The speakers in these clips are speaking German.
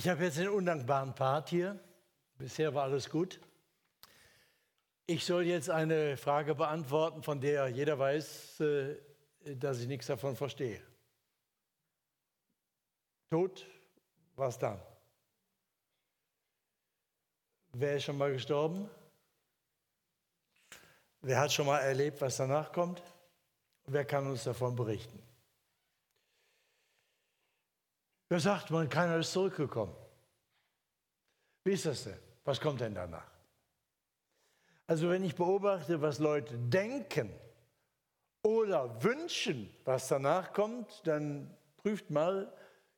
Ich habe jetzt den undankbaren Part hier. Bisher war alles gut. Ich soll jetzt eine Frage beantworten, von der jeder weiß, äh, dass ich nichts davon verstehe. Tod, was dann? Wer ist schon mal gestorben? Wer hat schon mal erlebt, was danach kommt? Wer kann uns davon berichten? Wer sagt man, keiner ist zurückgekommen? Wie ist das denn? Was kommt denn danach? Also wenn ich beobachte, was Leute denken oder wünschen, was danach kommt, dann prüft mal,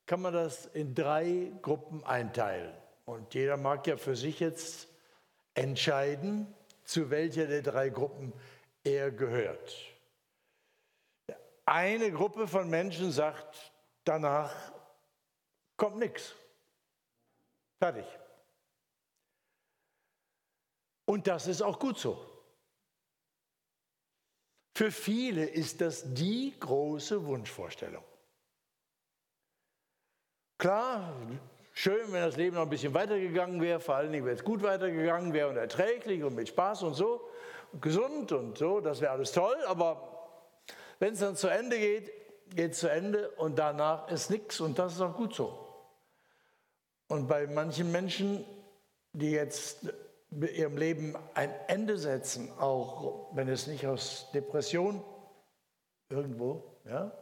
kann man das in drei Gruppen einteilen. Und jeder mag ja für sich jetzt entscheiden, zu welcher der drei Gruppen er gehört. Eine Gruppe von Menschen sagt, danach kommt nichts. Fertig. Und das ist auch gut so. Für viele ist das die große Wunschvorstellung. Klar, schön, wenn das Leben noch ein bisschen weitergegangen wäre, vor allen Dingen, wenn es gut weitergegangen wäre und erträglich und mit Spaß und so, und gesund und so, das wäre alles toll, aber wenn es dann zu Ende geht, geht es zu Ende und danach ist nichts und das ist auch gut so. Und bei manchen Menschen, die jetzt ihrem Leben ein Ende setzen, auch wenn es nicht aus Depression irgendwo, ja,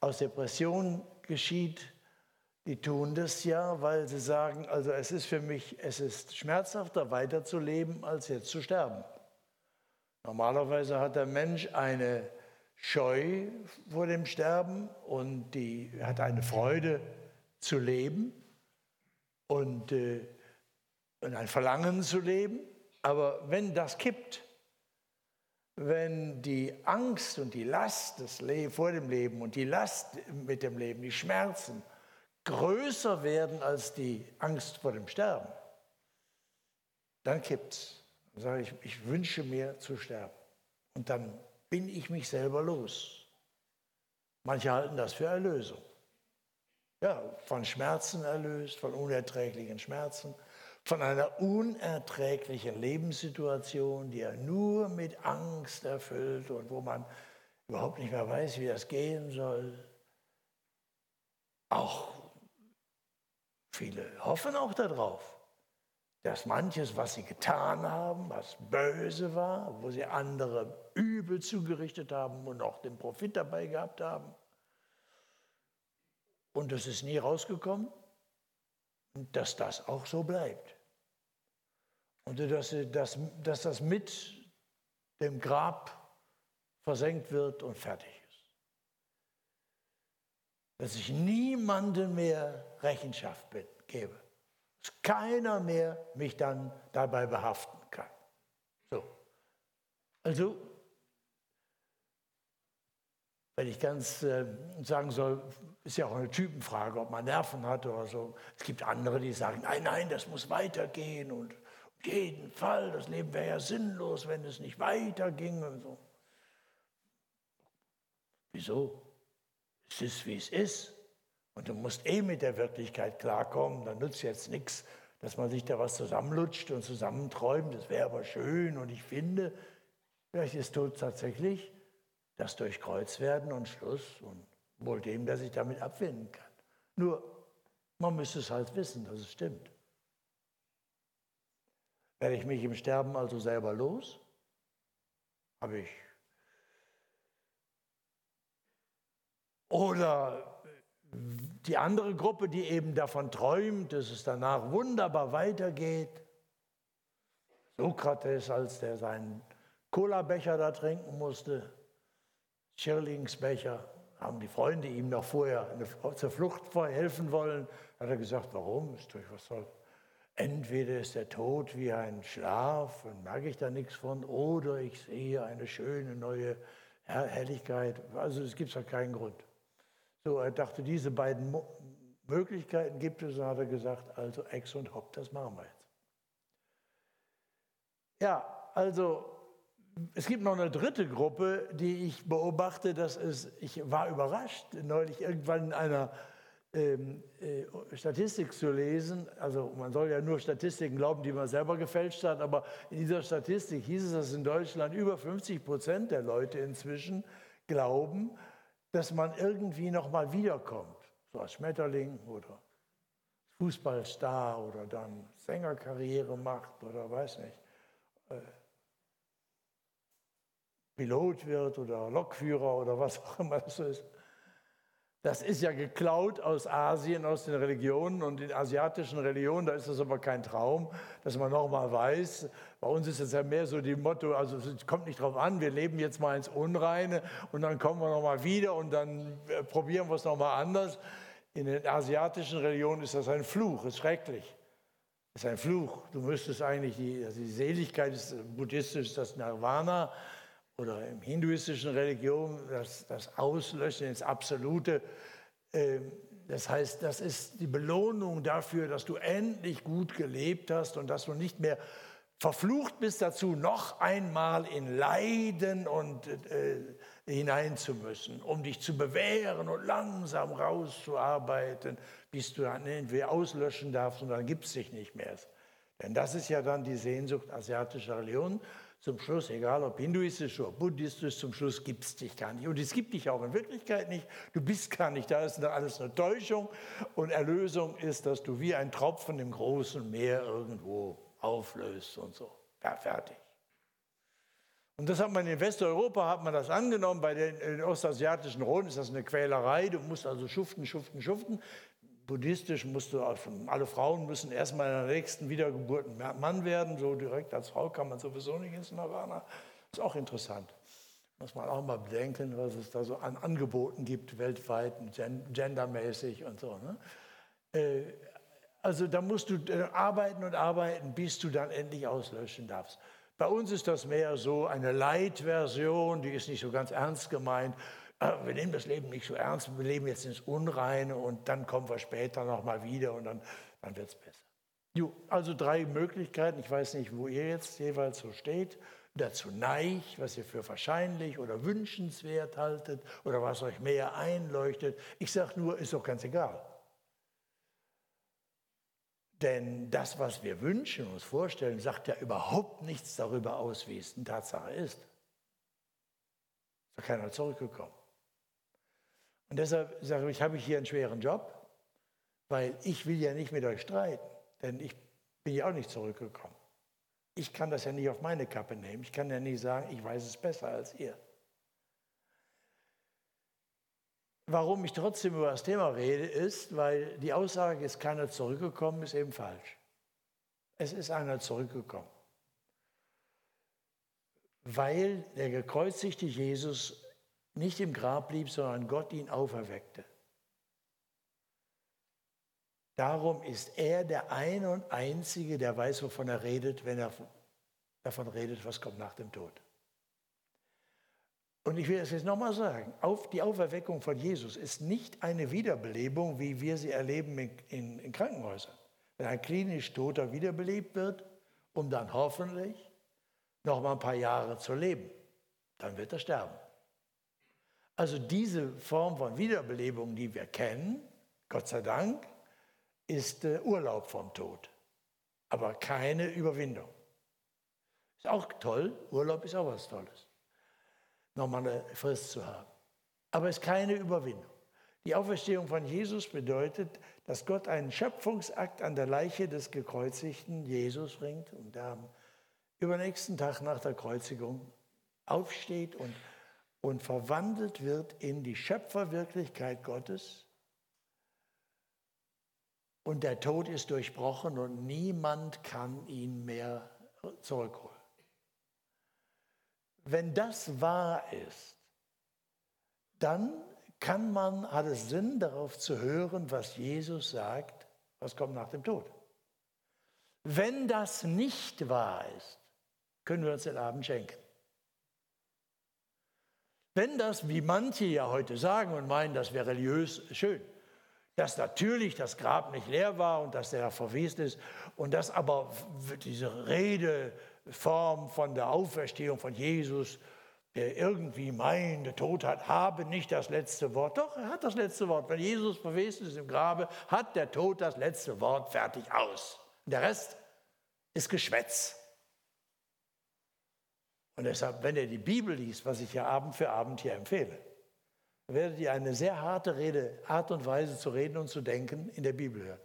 aus Depression geschieht, die tun das ja, weil sie sagen, also es ist für mich, es ist schmerzhafter weiterzuleben, als jetzt zu sterben. Normalerweise hat der Mensch eine Scheu vor dem Sterben und die hat eine Freude zu leben und, äh, und ein Verlangen zu leben. Aber wenn das kippt, wenn die Angst und die Last des Le vor dem Leben und die Last mit dem Leben, die Schmerzen größer werden als die Angst vor dem Sterben, dann kippt es. Dann sage ich, ich wünsche mir zu sterben. Und dann bin ich mich selber los. Manche halten das für Erlösung ja, von Schmerzen erlöst, von unerträglichen Schmerzen, von einer unerträglichen Lebenssituation, die er nur mit Angst erfüllt und wo man überhaupt nicht mehr weiß, wie das gehen soll. Auch viele hoffen auch darauf, dass manches, was sie getan haben, was böse war, wo sie andere übel zugerichtet haben und auch den Profit dabei gehabt haben, und es ist nie rausgekommen, dass das auch so bleibt. Und dass, dass, dass das mit dem Grab versenkt wird und fertig ist. Dass ich niemandem mehr Rechenschaft gebe. Dass keiner mehr mich dann dabei behaften kann. So. Also wenn ich ganz äh, sagen soll, ist ja auch eine Typenfrage, ob man Nerven hat oder so. Es gibt andere, die sagen, nein, nein, das muss weitergehen und auf jeden Fall, das Leben wäre ja sinnlos, wenn es nicht weiterging und so. Wieso? Es ist, wie es ist. Und du musst eh mit der Wirklichkeit klarkommen. Dann nützt jetzt nichts, dass man sich da was zusammenlutscht und zusammenträumt. Das wäre aber schön. Und ich finde, vielleicht ist Tod tatsächlich das durchkreuzt werden und Schluss und wohl dem, der sich damit abfinden kann. Nur, man müsste es halt wissen, dass es stimmt. Werde ich mich im Sterben also selber los? Habe ich. Oder die andere Gruppe, die eben davon träumt, dass es danach wunderbar weitergeht. Sokrates, als der seinen Cola-Becher da trinken musste, Schirlingsbecher, haben die Freunde ihm noch vorher eine, zur Flucht helfen wollen. Hat er gesagt, warum? Ist durch was soll? Entweder ist der Tod wie ein Schlaf und merke ich da nichts von, oder ich sehe eine schöne neue Helligkeit. Also es gibt ja keinen Grund. So, er dachte, diese beiden Mo Möglichkeiten gibt es, und hat er gesagt, also Ex und Hop, das machen wir jetzt. Ja, also es gibt noch eine dritte Gruppe, die ich beobachte. Das ist, ich war überrascht, neulich irgendwann in einer ähm, äh, Statistik zu lesen. Also man soll ja nur Statistiken glauben, die man selber gefälscht hat, aber in dieser Statistik hieß es, dass in Deutschland über 50 Prozent der Leute inzwischen glauben, dass man irgendwie noch mal wiederkommt, so als Schmetterling oder Fußballstar oder dann Sängerkarriere macht oder weiß nicht, äh, Pilot wird oder Lokführer oder was auch immer das ist. Das ist ja geklaut aus Asien, aus den Religionen und den asiatischen Religionen. Da ist das aber kein Traum, dass man nochmal weiß. Bei uns ist es ja mehr so die Motto, also es kommt nicht drauf an, wir leben jetzt mal ins Unreine und dann kommen wir nochmal wieder und dann äh, probieren wir es nochmal anders. In den asiatischen Religionen ist das ein Fluch, ist schrecklich. Das ist ein Fluch. Du müsstest eigentlich, die, also die Seligkeit ist buddhistisch, das Nirvana oder im hinduistischen Religion das, das Auslöschen ins Absolute. Ähm, das heißt, das ist die Belohnung dafür, dass du endlich gut gelebt hast und dass du nicht mehr verflucht bist dazu, noch einmal in Leiden und äh, hinein um dich zu bewähren und langsam rauszuarbeiten, bis du dann entweder auslöschen darfst und dann gibt es dich nicht mehr. Denn das ist ja dann die Sehnsucht asiatischer Religionen zum Schluss, egal ob hinduistisch oder buddhistisch, zum Schluss gibt es dich gar nicht. Und es gibt dich auch in Wirklichkeit nicht. Du bist gar nicht da. Das ist alles eine Täuschung. Und Erlösung ist, dass du wie ein Tropfen im großen Meer irgendwo auflöst und so. Ja, fertig. Und das hat man in Westeuropa hat man das angenommen. Bei den, den ostasiatischen Roten ist das eine Quälerei. Du musst also schuften, schuften, schuften buddhistisch musst du, alle Frauen müssen erstmal in der nächsten Wiedergeburt ein Mann werden. So direkt als Frau kann man sowieso nicht ins Nirvana. Ist auch interessant. Muss man auch mal bedenken, was es da so an Angeboten gibt, weltweit, gendermäßig und so. Ne? Äh, also da musst du äh, arbeiten und arbeiten, bis du dann endlich auslöschen darfst. Bei uns ist das mehr so eine Light-Version, die ist nicht so ganz ernst gemeint. Ah, wir nehmen das Leben nicht so ernst, wir leben jetzt ins Unreine und dann kommen wir später nochmal wieder und dann, dann wird es besser. Jo, also drei Möglichkeiten, ich weiß nicht, wo ihr jetzt jeweils so steht, dazu neigt, was ihr für wahrscheinlich oder wünschenswert haltet oder was euch mehr einleuchtet. Ich sage nur, ist doch ganz egal. Denn das, was wir wünschen, uns vorstellen, sagt ja überhaupt nichts darüber aus, wie es in Tatsache ist. Ist da keiner zurückgekommen. Und deshalb sage ich, habe ich hier einen schweren Job, weil ich will ja nicht mit euch streiten, denn ich bin ja auch nicht zurückgekommen. Ich kann das ja nicht auf meine Kappe nehmen. Ich kann ja nicht sagen, ich weiß es besser als ihr. Warum ich trotzdem über das Thema rede, ist, weil die Aussage, ist keiner zurückgekommen, ist eben falsch. Es ist einer zurückgekommen. Weil der gekreuzigte Jesus nicht im Grab blieb, sondern Gott ihn auferweckte. Darum ist er der eine und einzige, der weiß, wovon er redet, wenn er davon redet, was kommt nach dem Tod. Und ich will es jetzt nochmal sagen, auf die Auferweckung von Jesus ist nicht eine Wiederbelebung, wie wir sie erleben in, in, in Krankenhäusern. Wenn ein klinisch Toter wiederbelebt wird, um dann hoffentlich noch mal ein paar Jahre zu leben, dann wird er sterben. Also diese Form von Wiederbelebung, die wir kennen, Gott sei Dank, ist äh, Urlaub vom Tod, aber keine Überwindung. Ist auch toll, Urlaub ist auch was Tolles, nochmal eine Frist zu haben. Aber es ist keine Überwindung. Die Auferstehung von Jesus bedeutet, dass Gott einen Schöpfungsakt an der Leiche des gekreuzigten Jesus bringt und der am übernächsten Tag nach der Kreuzigung aufsteht und und verwandelt wird in die Schöpferwirklichkeit Gottes. Und der Tod ist durchbrochen und niemand kann ihn mehr zurückholen. Wenn das wahr ist, dann kann man, hat es Sinn, darauf zu hören, was Jesus sagt, was kommt nach dem Tod. Wenn das nicht wahr ist, können wir uns den Abend schenken. Wenn das, wie manche ja heute sagen und meinen, das wäre religiös schön, dass natürlich das Grab nicht leer war und dass der verwest ist und dass aber diese Redeform von der Auferstehung von Jesus der irgendwie meint, der Tod hat, habe nicht das letzte Wort. Doch, er hat das letzte Wort. Wenn Jesus verwesen ist im Grabe, hat der Tod das letzte Wort fertig aus. Der Rest ist Geschwätz. Und deshalb, wenn ihr die Bibel liest, was ich ja Abend für Abend hier empfehle, werdet ihr eine sehr harte Rede, Art und Weise zu reden und zu denken in der Bibel hören.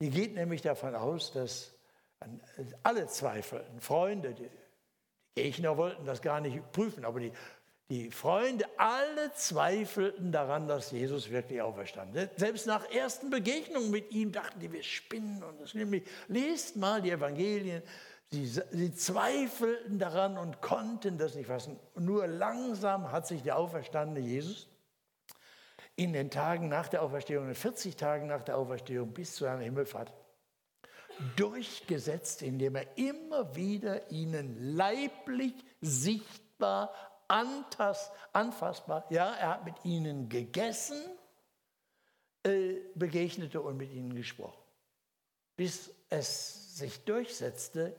Die geht nämlich davon aus, dass alle zweifeln, Freunde, die Gegner wollten das gar nicht prüfen, aber die, die Freunde, alle zweifelten daran, dass Jesus wirklich auferstand. Selbst nach ersten Begegnungen mit ihm dachten die, wir spinnen und das nämlich. Lest mal die Evangelien. Sie, sie, zweifelten daran und konnten das nicht fassen. Nur langsam hat sich der auferstandene Jesus in den Tagen nach der Auferstehung, in 40 Tagen nach der Auferstehung bis zu seiner Himmelfahrt, durchgesetzt, indem er immer wieder ihnen leiblich, sichtbar, antast, anfassbar, ja, er hat mit ihnen gegessen, äh, begegnete und mit ihnen gesprochen. Bis es sich durchsetzte,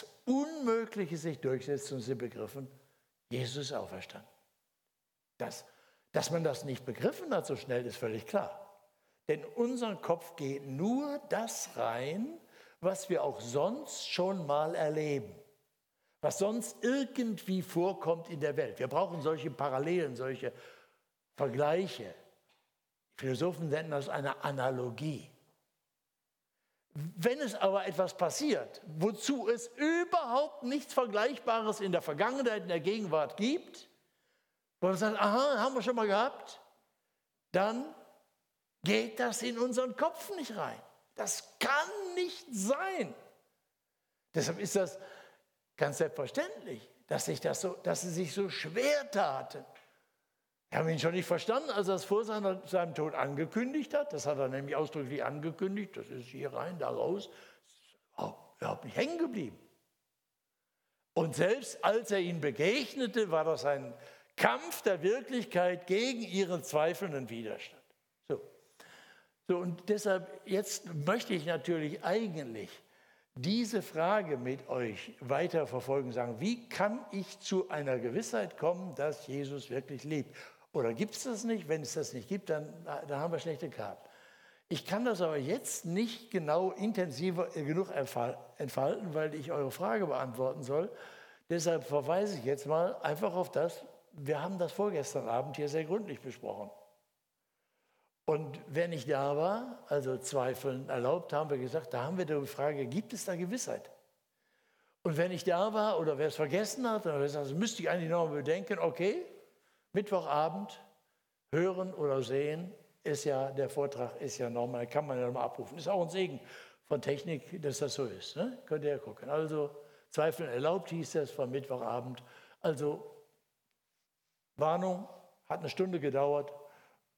das Unmögliche sich durchsetzte und sie begriffen, Jesus ist auferstanden. Das dass man das nicht begriffen hat so schnell, ist völlig klar. Denn in unseren Kopf geht nur das rein, was wir auch sonst schon mal erleben, was sonst irgendwie vorkommt in der Welt. Wir brauchen solche Parallelen, solche Vergleiche. Philosophen nennen das eine Analogie. Wenn es aber etwas passiert, wozu es überhaupt nichts Vergleichbares in der Vergangenheit, in der Gegenwart gibt, wo man sagt, aha, haben wir schon mal gehabt, dann geht das in unseren Kopf nicht rein. Das kann nicht sein. Deshalb ist das ganz selbstverständlich, dass, sich das so, dass sie sich so schwer taten. Wir haben ihn schon nicht verstanden, als er es vor seiner, seinem Tod angekündigt hat. Das hat er nämlich ausdrücklich angekündigt. Das ist hier rein, da raus. Überhaupt nicht hängen geblieben. Und selbst als er ihn begegnete, war das ein Kampf der Wirklichkeit gegen ihren zweifelnden Widerstand. So. so, und deshalb, jetzt möchte ich natürlich eigentlich diese Frage mit euch weiter verfolgen, sagen, wie kann ich zu einer Gewissheit kommen, dass Jesus wirklich lebt? Oder gibt es das nicht? Wenn es das nicht gibt, dann, dann haben wir schlechte Karten. Ich kann das aber jetzt nicht genau intensiver genug entfalten, weil ich eure Frage beantworten soll. Deshalb verweise ich jetzt mal einfach auf das, wir haben das vorgestern Abend hier sehr gründlich besprochen. Und wer nicht da war, also Zweifeln erlaubt, haben wir gesagt, da haben wir die Frage, gibt es da Gewissheit? Und wer nicht da war oder wer es vergessen hat, das müsste ich eigentlich nochmal bedenken, okay, Mittwochabend hören oder sehen, ist ja, der Vortrag ist ja nochmal, kann man ja nochmal abrufen. Ist auch ein Segen von Technik, dass das so ist. Ne? Könnt ihr ja gucken. Also Zweifeln erlaubt hieß das von Mittwochabend. Also Warnung, hat eine Stunde gedauert,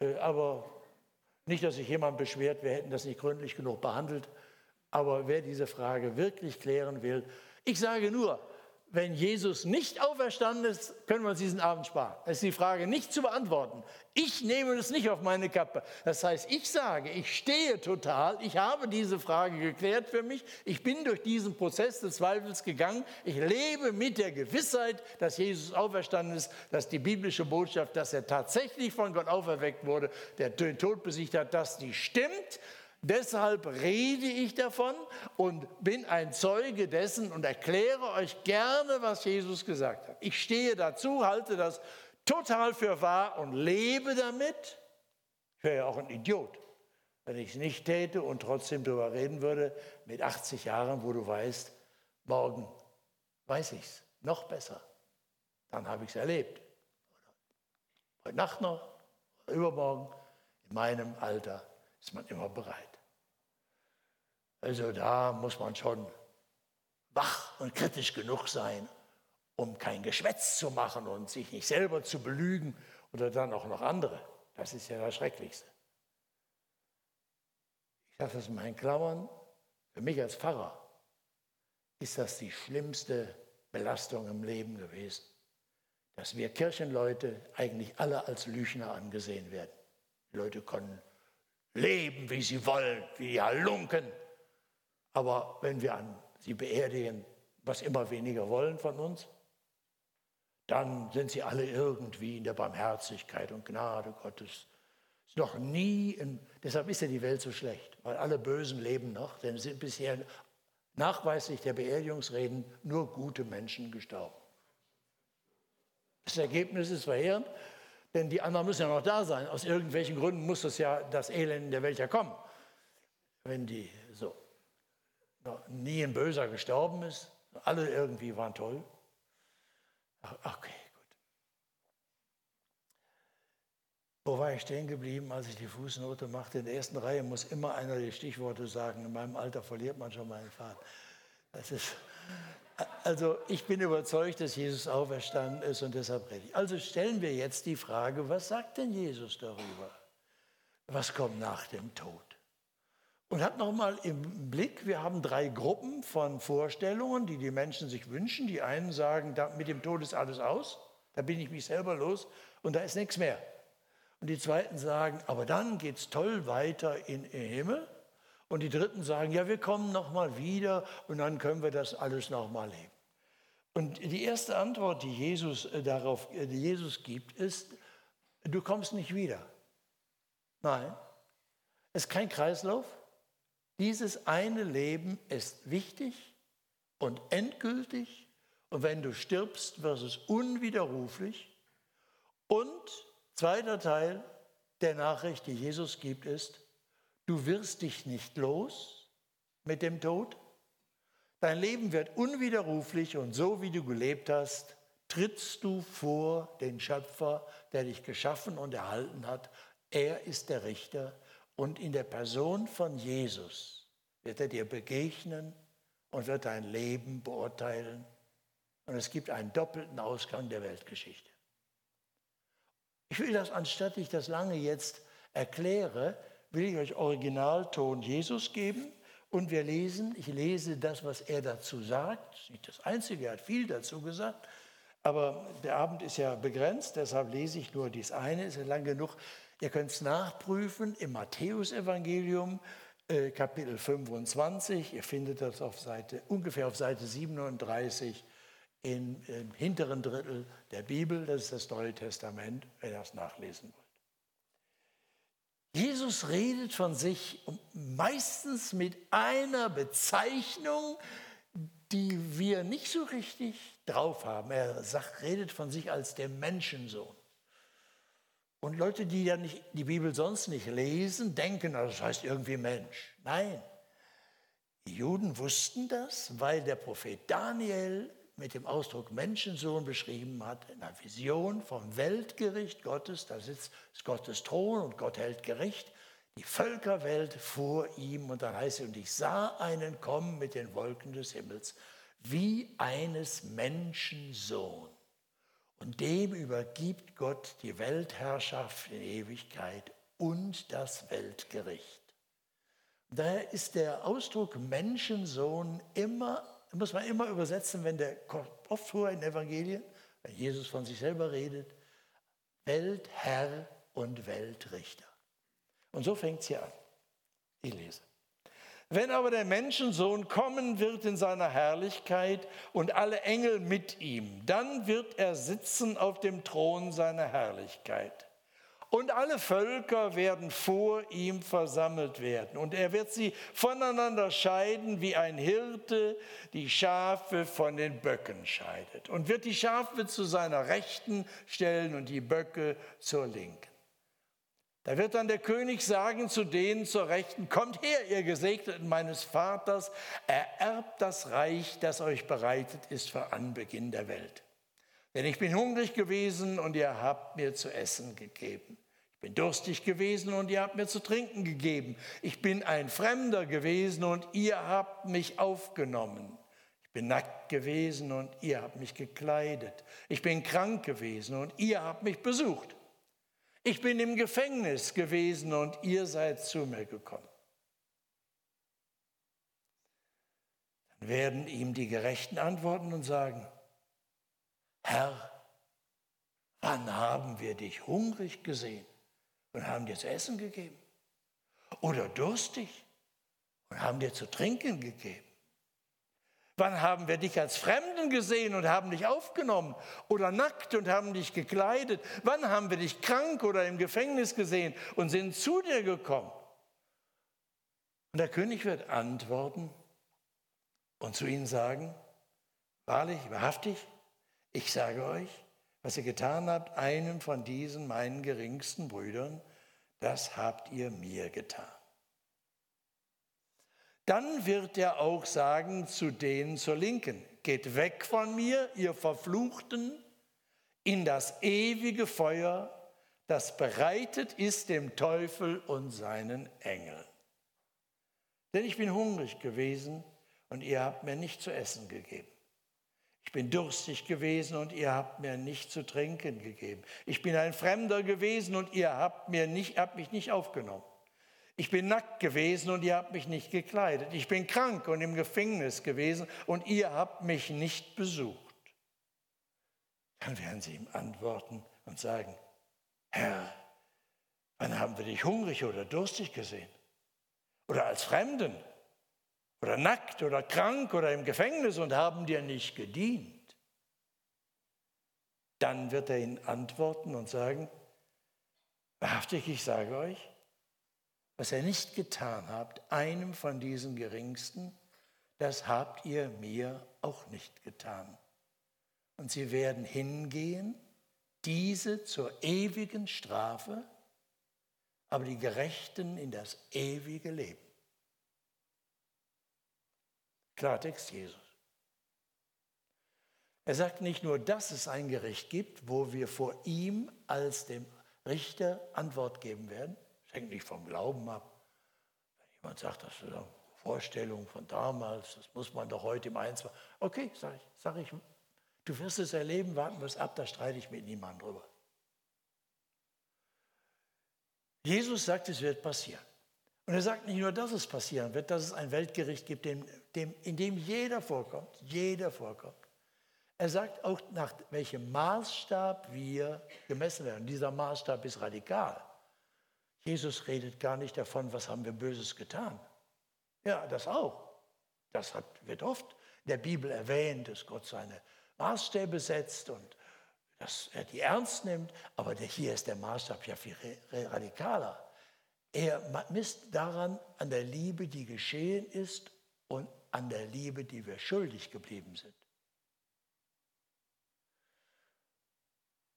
äh, aber nicht, dass sich jemand beschwert, wir hätten das nicht gründlich genug behandelt. Aber wer diese Frage wirklich klären will, ich sage nur, wenn Jesus nicht auferstanden ist, können wir uns diesen Abend sparen. Das ist die Frage nicht zu beantworten. Ich nehme das nicht auf meine Kappe. Das heißt, ich sage, ich stehe total, ich habe diese Frage geklärt für mich, ich bin durch diesen Prozess des Zweifels gegangen, ich lebe mit der Gewissheit, dass Jesus auferstanden ist, dass die biblische Botschaft, dass er tatsächlich von Gott auferweckt wurde, der den Tod besiegt hat, dass die stimmt Deshalb rede ich davon und bin ein Zeuge dessen und erkläre euch gerne, was Jesus gesagt hat. Ich stehe dazu, halte das total für wahr und lebe damit. Ich wäre ja auch ein Idiot, wenn ich es nicht täte und trotzdem darüber reden würde, mit 80 Jahren, wo du weißt, morgen weiß ich es noch besser. Dann habe ich es erlebt. Heute Nacht noch, übermorgen, in meinem Alter ist man immer bereit. Also da muss man schon wach und kritisch genug sein, um kein Geschwätz zu machen und sich nicht selber zu belügen oder dann auch noch andere. Das ist ja das Schrecklichste. Ich sage das in meinen Klammern, für mich als Pfarrer ist das die schlimmste Belastung im Leben gewesen, dass wir Kirchenleute eigentlich alle als Lüchner angesehen werden. Die Leute können leben, wie sie wollen, wie die Halunken. Aber wenn wir an sie beerdigen, was immer weniger wollen von uns, dann sind sie alle irgendwie in der Barmherzigkeit und Gnade Gottes. Noch nie, in, deshalb ist ja die Welt so schlecht, weil alle Bösen leben noch, denn sind bisher nachweislich der Beerdigungsreden nur gute Menschen gestorben. Das Ergebnis ist verheerend, denn die anderen müssen ja noch da sein. Aus irgendwelchen Gründen muss das ja das Elend der Welt ja kommen. Wenn die so nie ein Böser gestorben ist, alle irgendwie waren toll. Okay, gut. Wo war ich stehen geblieben, als ich die Fußnote machte? In der ersten Reihe muss immer einer die Stichworte sagen. In meinem Alter verliert man schon mal einen Faden. Das ist, also ich bin überzeugt, dass Jesus auferstanden ist und deshalb rede ich. Also stellen wir jetzt die Frage, was sagt denn Jesus darüber? Was kommt nach dem Tod? Und hat nochmal im Blick, wir haben drei Gruppen von Vorstellungen, die die Menschen sich wünschen. Die einen sagen, mit dem Tod ist alles aus, da bin ich mich selber los und da ist nichts mehr. Und die zweiten sagen, aber dann geht es toll weiter in den Himmel. Und die Dritten sagen, ja, wir kommen nochmal wieder und dann können wir das alles nochmal leben. Und die erste Antwort, die Jesus äh, darauf, äh, die Jesus gibt, ist, du kommst nicht wieder. Nein, es ist kein Kreislauf. Dieses eine Leben ist wichtig und endgültig. Und wenn du stirbst, wird es unwiderruflich. Und zweiter Teil der Nachricht, die Jesus gibt, ist, Du wirst dich nicht los mit dem Tod. Dein Leben wird unwiderruflich und so wie du gelebt hast, trittst du vor den Schöpfer, der dich geschaffen und erhalten hat. Er ist der Richter und in der Person von Jesus wird er dir begegnen und wird dein Leben beurteilen. Und es gibt einen doppelten Ausgang der Weltgeschichte. Ich will das, anstatt ich das lange jetzt erkläre, will ich euch Originalton Jesus geben und wir lesen, ich lese das, was er dazu sagt. Das ist nicht das Einzige, er hat viel dazu gesagt, aber der Abend ist ja begrenzt, deshalb lese ich nur dies eine, ist ja lang genug. Ihr könnt es nachprüfen im Matthäusevangelium, äh, Kapitel 25. Ihr findet das auf Seite, ungefähr auf Seite 37 im, im hinteren Drittel der Bibel. Das ist das Neue Testament, wenn ihr das nachlesen wollt. Jesus redet von sich meistens mit einer Bezeichnung, die wir nicht so richtig drauf haben. Er sagt, redet von sich als der Menschensohn. Und Leute, die ja nicht, die Bibel sonst nicht lesen, denken, das heißt irgendwie Mensch. Nein, die Juden wussten das, weil der Prophet Daniel mit dem Ausdruck Menschensohn beschrieben hat, in einer Vision vom Weltgericht Gottes, da sitzt Gottes Thron und Gott hält Gericht, die Völkerwelt vor ihm und dann heißt es, und ich sah einen kommen mit den Wolken des Himmels, wie eines Menschensohn. Und dem übergibt Gott die Weltherrschaft in Ewigkeit und das Weltgericht. Daher ist der Ausdruck Menschensohn immer muss man immer übersetzen, wenn der oft vor in Evangelien, wenn Jesus von sich selber redet, Weltherr und Weltrichter. Und so fängt es hier an. Ich lese. Wenn aber der Menschensohn kommen wird in seiner Herrlichkeit und alle Engel mit ihm, dann wird er sitzen auf dem Thron seiner Herrlichkeit. Und alle Völker werden vor ihm versammelt werden. Und er wird sie voneinander scheiden, wie ein Hirte die Schafe von den Böcken scheidet. Und wird die Schafe zu seiner Rechten stellen und die Böcke zur Linken. Da wird dann der König sagen zu denen zur Rechten, kommt her, ihr Gesegneten meines Vaters, ererbt das Reich, das euch bereitet ist vor Anbeginn der Welt. Denn ich bin hungrig gewesen und ihr habt mir zu essen gegeben bin durstig gewesen und ihr habt mir zu trinken gegeben. Ich bin ein Fremder gewesen und ihr habt mich aufgenommen. Ich bin nackt gewesen und ihr habt mich gekleidet. Ich bin krank gewesen und ihr habt mich besucht. Ich bin im Gefängnis gewesen und ihr seid zu mir gekommen. Dann werden ihm die Gerechten antworten und sagen, Herr, wann haben wir dich hungrig gesehen und haben dir zu essen gegeben. Oder durstig und haben dir zu trinken gegeben. Wann haben wir dich als Fremden gesehen und haben dich aufgenommen oder nackt und haben dich gekleidet? Wann haben wir dich krank oder im Gefängnis gesehen und sind zu dir gekommen? Und der König wird antworten und zu ihnen sagen, wahrlich, wahrhaftig, ich sage euch, was ihr getan habt, einem von diesen meinen geringsten Brüdern, das habt ihr mir getan. Dann wird er auch sagen zu denen zur Linken, geht weg von mir, ihr Verfluchten, in das ewige Feuer, das bereitet ist dem Teufel und seinen Engeln. Denn ich bin hungrig gewesen und ihr habt mir nicht zu essen gegeben. Ich bin durstig gewesen und ihr habt mir nicht zu trinken gegeben. Ich bin ein Fremder gewesen und ihr habt, mir nicht, habt mich nicht aufgenommen. Ich bin nackt gewesen und ihr habt mich nicht gekleidet. Ich bin krank und im Gefängnis gewesen und ihr habt mich nicht besucht. Dann werden sie ihm antworten und sagen, Herr, wann haben wir dich hungrig oder durstig gesehen? Oder als Fremden? Oder nackt oder krank oder im Gefängnis und haben dir nicht gedient? Dann wird er ihnen antworten und sagen, wahrhaftig, ich sage euch, was ihr nicht getan habt, einem von diesen Geringsten, das habt ihr mir auch nicht getan. Und sie werden hingehen, diese zur ewigen Strafe, aber die Gerechten in das ewige Leben. Klartext Jesus. Er sagt nicht nur, dass es ein Gericht gibt, wo wir vor ihm als dem Richter Antwort geben werden, hängt nicht vom Glauben ab. Wenn jemand sagt, das ist eine Vorstellung von damals, das muss man doch heute im 21. Okay, sage ich, sag ich, du wirst es erleben, warten wir es ab, da streite ich mit niemandem drüber. Jesus sagt, es wird passieren. Und er sagt nicht nur, dass es passieren wird, dass es ein Weltgericht gibt, dem, dem, in dem jeder vorkommt, jeder vorkommt. Er sagt auch, nach welchem Maßstab wir gemessen werden. dieser Maßstab ist radikal. Jesus redet gar nicht davon, was haben wir Böses getan. Ja, das auch. Das hat, wird oft in der Bibel erwähnt, dass Gott seine Maßstäbe setzt und dass er die ernst nimmt. Aber hier ist der Maßstab ja viel radikaler. Er misst daran an der Liebe, die geschehen ist und an der Liebe, die wir schuldig geblieben sind.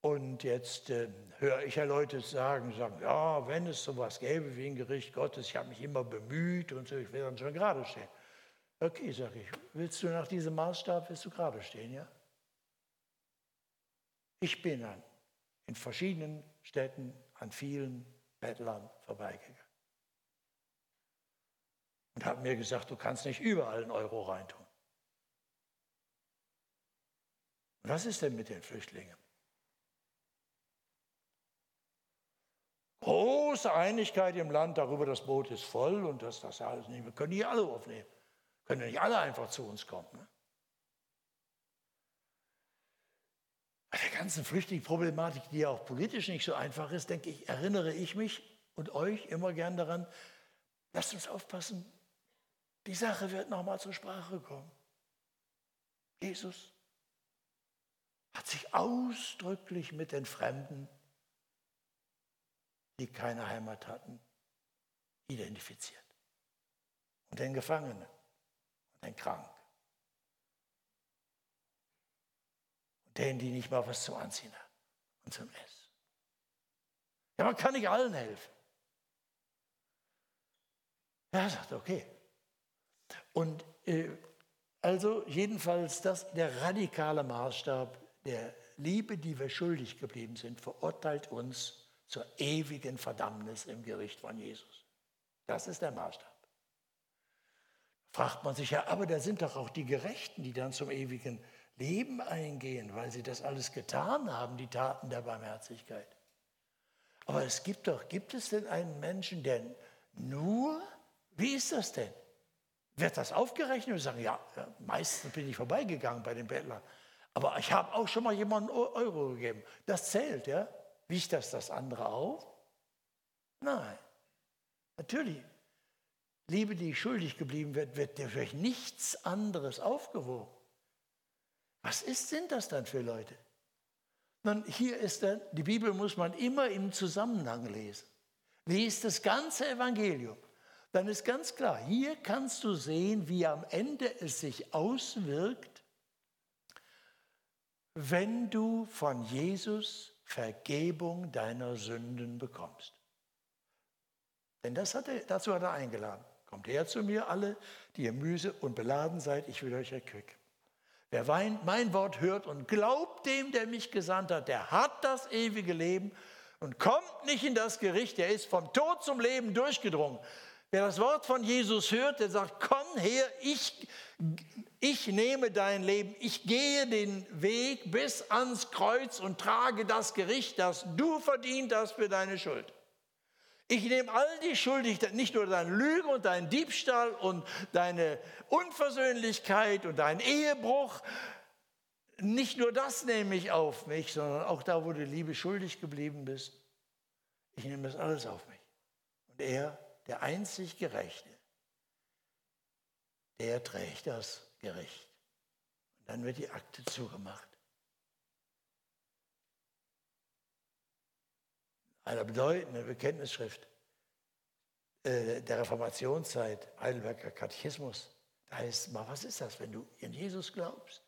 Und jetzt äh, höre ich ja Leute sagen, sagen, ja, wenn es sowas gäbe wie ein Gericht Gottes, ich habe mich immer bemüht und so, ich will dann schon gerade stehen. Okay, sage ich, willst du nach diesem Maßstab, willst du gerade stehen, ja? Ich bin an, in verschiedenen Städten an vielen Bettlern vorbeigegangen. Und habe mir gesagt, du kannst nicht überall einen Euro reintun. Was ist denn mit den Flüchtlingen? Große Einigkeit im Land darüber, das Boot ist voll und dass das alles nicht, wir können nicht alle aufnehmen. Können nicht alle einfach zu uns kommen. Ne? Bei der ganzen Flüchtlingsproblematik, die ja auch politisch nicht so einfach ist, denke ich, erinnere ich mich und euch immer gern daran, lasst uns aufpassen, die Sache wird nochmal zur Sprache kommen. Jesus hat sich ausdrücklich mit den Fremden die keine Heimat hatten, identifiziert. Und den Gefangenen und den Kranken. Und denen, die nicht mal was zum Anziehen haben und zum Essen. Ja, man kann nicht allen helfen. Er sagt, okay. Und äh, also jedenfalls das, der radikale Maßstab der Liebe, die wir schuldig geblieben sind, verurteilt uns zur ewigen Verdammnis im Gericht von Jesus. Das ist der Maßstab. Fragt man sich ja, aber da sind doch auch die Gerechten, die dann zum ewigen Leben eingehen, weil sie das alles getan haben, die Taten der Barmherzigkeit. Aber es gibt doch, gibt es denn einen Menschen, der nur, wie ist das denn? Wird das aufgerechnet und sagen, ja, meistens bin ich vorbeigegangen bei den Bettlern, aber ich habe auch schon mal jemanden Euro gegeben. Das zählt, ja? Wiegt das das andere auf? Nein. Natürlich. Liebe, die schuldig geblieben wird, wird durch nichts anderes aufgewogen. Was ist, sind das dann für Leute? Nun, hier ist dann, die Bibel muss man immer im Zusammenhang lesen. Lies das ganze Evangelium. Dann ist ganz klar, hier kannst du sehen, wie am Ende es sich auswirkt, wenn du von Jesus Vergebung deiner Sünden bekommst. Denn das hat er, dazu hat er eingeladen. Kommt her zu mir alle, die ihr müse und beladen seid, ich will euch erquicken. Wer mein Wort hört und glaubt dem, der mich gesandt hat, der hat das ewige Leben und kommt nicht in das Gericht, der ist vom Tod zum Leben durchgedrungen. Wer das Wort von Jesus hört, der sagt, komm her, ich, ich nehme dein Leben, ich gehe den Weg bis ans Kreuz und trage das Gericht, das du verdient hast für deine Schuld. Ich nehme all die Schuldigkeit, nicht nur deine Lüge und deinen Diebstahl und deine Unversöhnlichkeit und deinen Ehebruch, nicht nur das nehme ich auf mich, sondern auch da, wo du Liebe schuldig geblieben bist. Ich nehme das alles auf mich. Und er, der einzig Gerechte, der trägt das Gericht. Und dann wird die Akte zugemacht. einer bedeutenden Bekenntnisschrift äh, der Reformationszeit, Heidelberger Katechismus. Da heißt es mal, was ist das, wenn du in Jesus glaubst?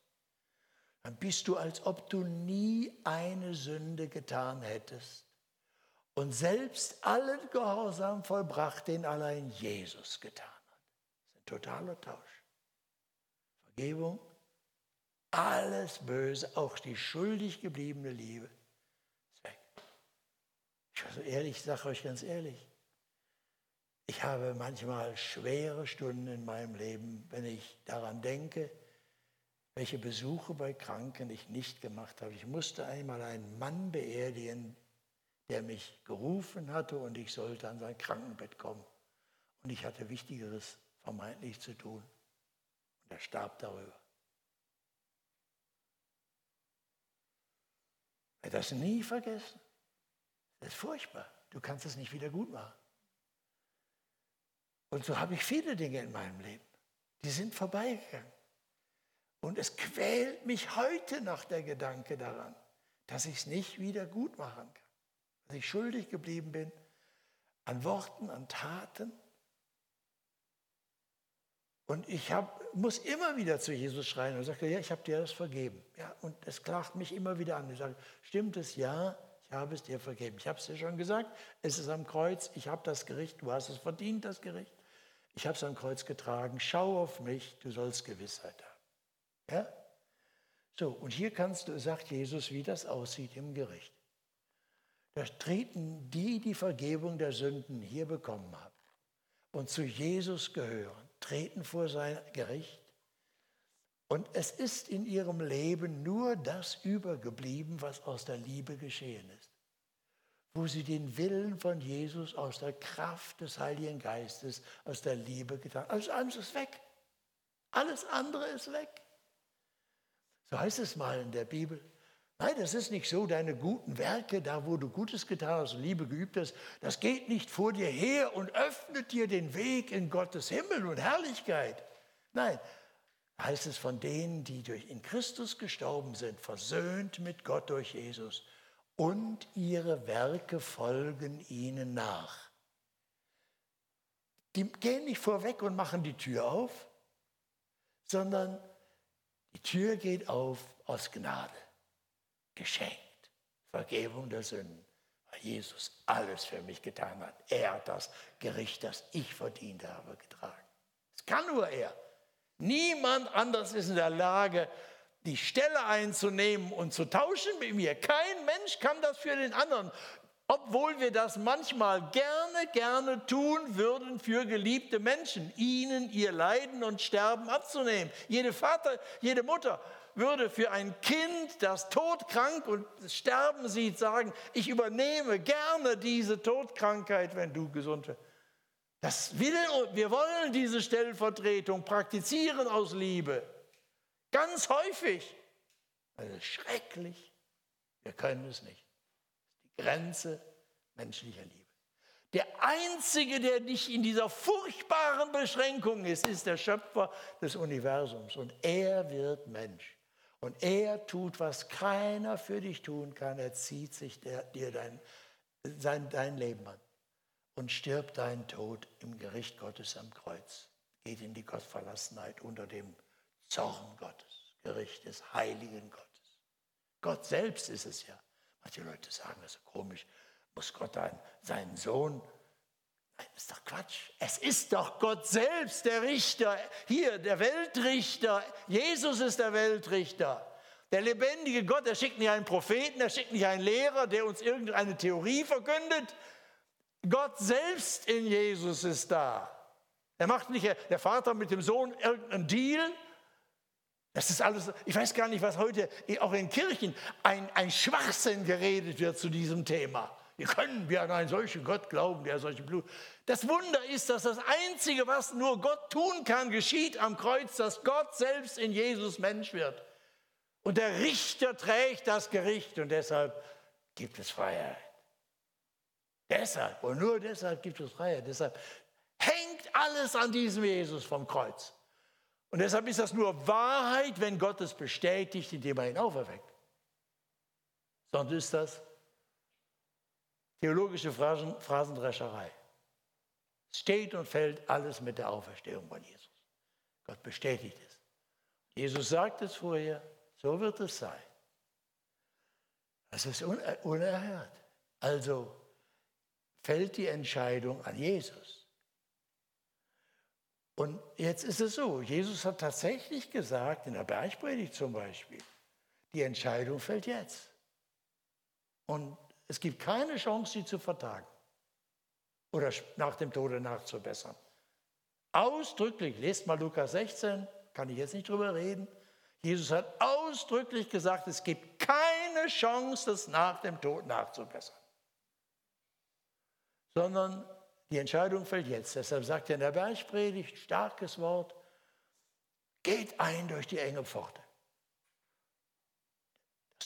Dann bist du, als ob du nie eine Sünde getan hättest und selbst allen Gehorsam vollbracht, den allein Jesus getan hat. Das ist ein totaler Tausch. Vergebung, alles Böse, auch die schuldig gebliebene Liebe also ehrlich, ich sage euch ganz ehrlich, ich habe manchmal schwere Stunden in meinem Leben, wenn ich daran denke, welche Besuche bei Kranken ich nicht gemacht habe. Ich musste einmal einen Mann beerdigen, der mich gerufen hatte und ich sollte an sein Krankenbett kommen. Und ich hatte Wichtigeres vermeintlich zu tun. Und er starb darüber. Werde das nie vergessen. Das ist furchtbar. Du kannst es nicht wieder gut machen. Und so habe ich viele Dinge in meinem Leben. Die sind vorbeigegangen. Und es quält mich heute noch der Gedanke daran, dass ich es nicht wieder gut machen kann. Dass ich schuldig geblieben bin an Worten, an Taten. Und ich hab, muss immer wieder zu Jesus schreien und sage, ja, ich habe dir das vergeben. Ja, und es klagt mich immer wieder an. Ich sage, stimmt es? Ja, ich habe es dir vergeben. Ich habe es dir schon gesagt, es ist am Kreuz, ich habe das Gericht, du hast es verdient, das Gericht. Ich habe es am Kreuz getragen, schau auf mich, du sollst Gewissheit haben. Ja? So, und hier kannst du, sagt Jesus, wie das aussieht im Gericht. Da treten die, die Vergebung der Sünden hier bekommen haben und zu Jesus gehören, treten vor sein Gericht und es ist in ihrem Leben nur das übergeblieben, was aus der Liebe geschehen ist. Wo sie den Willen von Jesus aus der Kraft des Heiligen Geistes, aus der Liebe getan haben. Alles andere ist weg. Alles andere ist weg. So heißt es mal in der Bibel. Nein, das ist nicht so, deine guten Werke, da wo du Gutes getan hast und Liebe geübt hast, das geht nicht vor dir her und öffnet dir den Weg in Gottes Himmel und Herrlichkeit. Nein, heißt es von denen, die durch in Christus gestorben sind, versöhnt mit Gott durch Jesus und ihre Werke folgen ihnen nach. Die gehen nicht vorweg und machen die Tür auf, sondern die Tür geht auf aus Gnade, geschenkt, Vergebung der Sünden, weil Jesus alles für mich getan hat. Er hat das Gericht, das ich verdient habe, getragen. Das kann nur er. Niemand anders ist in der Lage, die Stelle einzunehmen und zu tauschen mit mir. Kein Mensch kann das für den anderen, obwohl wir das manchmal gerne, gerne tun würden für geliebte Menschen, ihnen ihr Leiden und Sterben abzunehmen. Jede Vater, jede Mutter würde für ein Kind, das todkrank und sterben sieht, sagen, ich übernehme gerne diese Todkrankheit, wenn du gesund wirst. Das will, wir wollen diese Stellvertretung praktizieren aus Liebe. Ganz häufig. Ist schrecklich. Wir können es nicht. Die Grenze menschlicher Liebe. Der Einzige, der nicht in dieser furchtbaren Beschränkung ist, ist der Schöpfer des Universums. Und er wird Mensch. Und er tut, was keiner für dich tun kann. Er zieht sich der, dir dein, sein, dein Leben an und stirbt deinen Tod im Gericht Gottes am Kreuz. Geht in die Gottverlassenheit unter dem Zorn Gottes, Gericht des heiligen Gottes. Gott selbst ist es ja. Manche Leute sagen, das ist komisch, muss Gott ein, seinen Sohn das ist doch Quatsch. Es ist doch Gott selbst, der Richter, hier, der Weltrichter. Jesus ist der Weltrichter. Der lebendige Gott, er schickt nicht einen Propheten, er schickt nicht einen Lehrer, der uns irgendeine Theorie verkündet. Gott selbst in Jesus ist da. Er macht nicht der Vater mit dem Sohn irgendeinen Deal. Das ist alles, ich weiß gar nicht, was heute auch in Kirchen ein, ein Schwachsinn geredet wird zu diesem Thema. Wie können wir an einen solchen Gott glauben, der solche Blut. Das Wunder ist, dass das Einzige, was nur Gott tun kann, geschieht am Kreuz, dass Gott selbst in Jesus Mensch wird. Und der Richter trägt das Gericht und deshalb gibt es Freiheit. Deshalb und nur deshalb gibt es Freiheit. Deshalb hängt alles an diesem Jesus vom Kreuz. Und deshalb ist das nur Wahrheit, wenn Gott es bestätigt, indem er ihn auferweckt. Sonst ist das theologische Phrasen, Phrasendrescherei. Es steht und fällt alles mit der Auferstehung von Jesus. Gott bestätigt es. Jesus sagt es vorher, so wird es sein. Das ist unerhört. Also fällt die Entscheidung an Jesus. Und jetzt ist es so, Jesus hat tatsächlich gesagt, in der Bergpredigt zum Beispiel, die Entscheidung fällt jetzt. Und es gibt keine Chance, sie zu vertagen oder nach dem Tode nachzubessern. Ausdrücklich, lest mal Lukas 16, kann ich jetzt nicht drüber reden. Jesus hat ausdrücklich gesagt, es gibt keine Chance, das nach dem Tod nachzubessern sondern die Entscheidung fällt jetzt. Deshalb sagt er in der Bergpredigt, starkes Wort, geht ein durch die enge Pforte.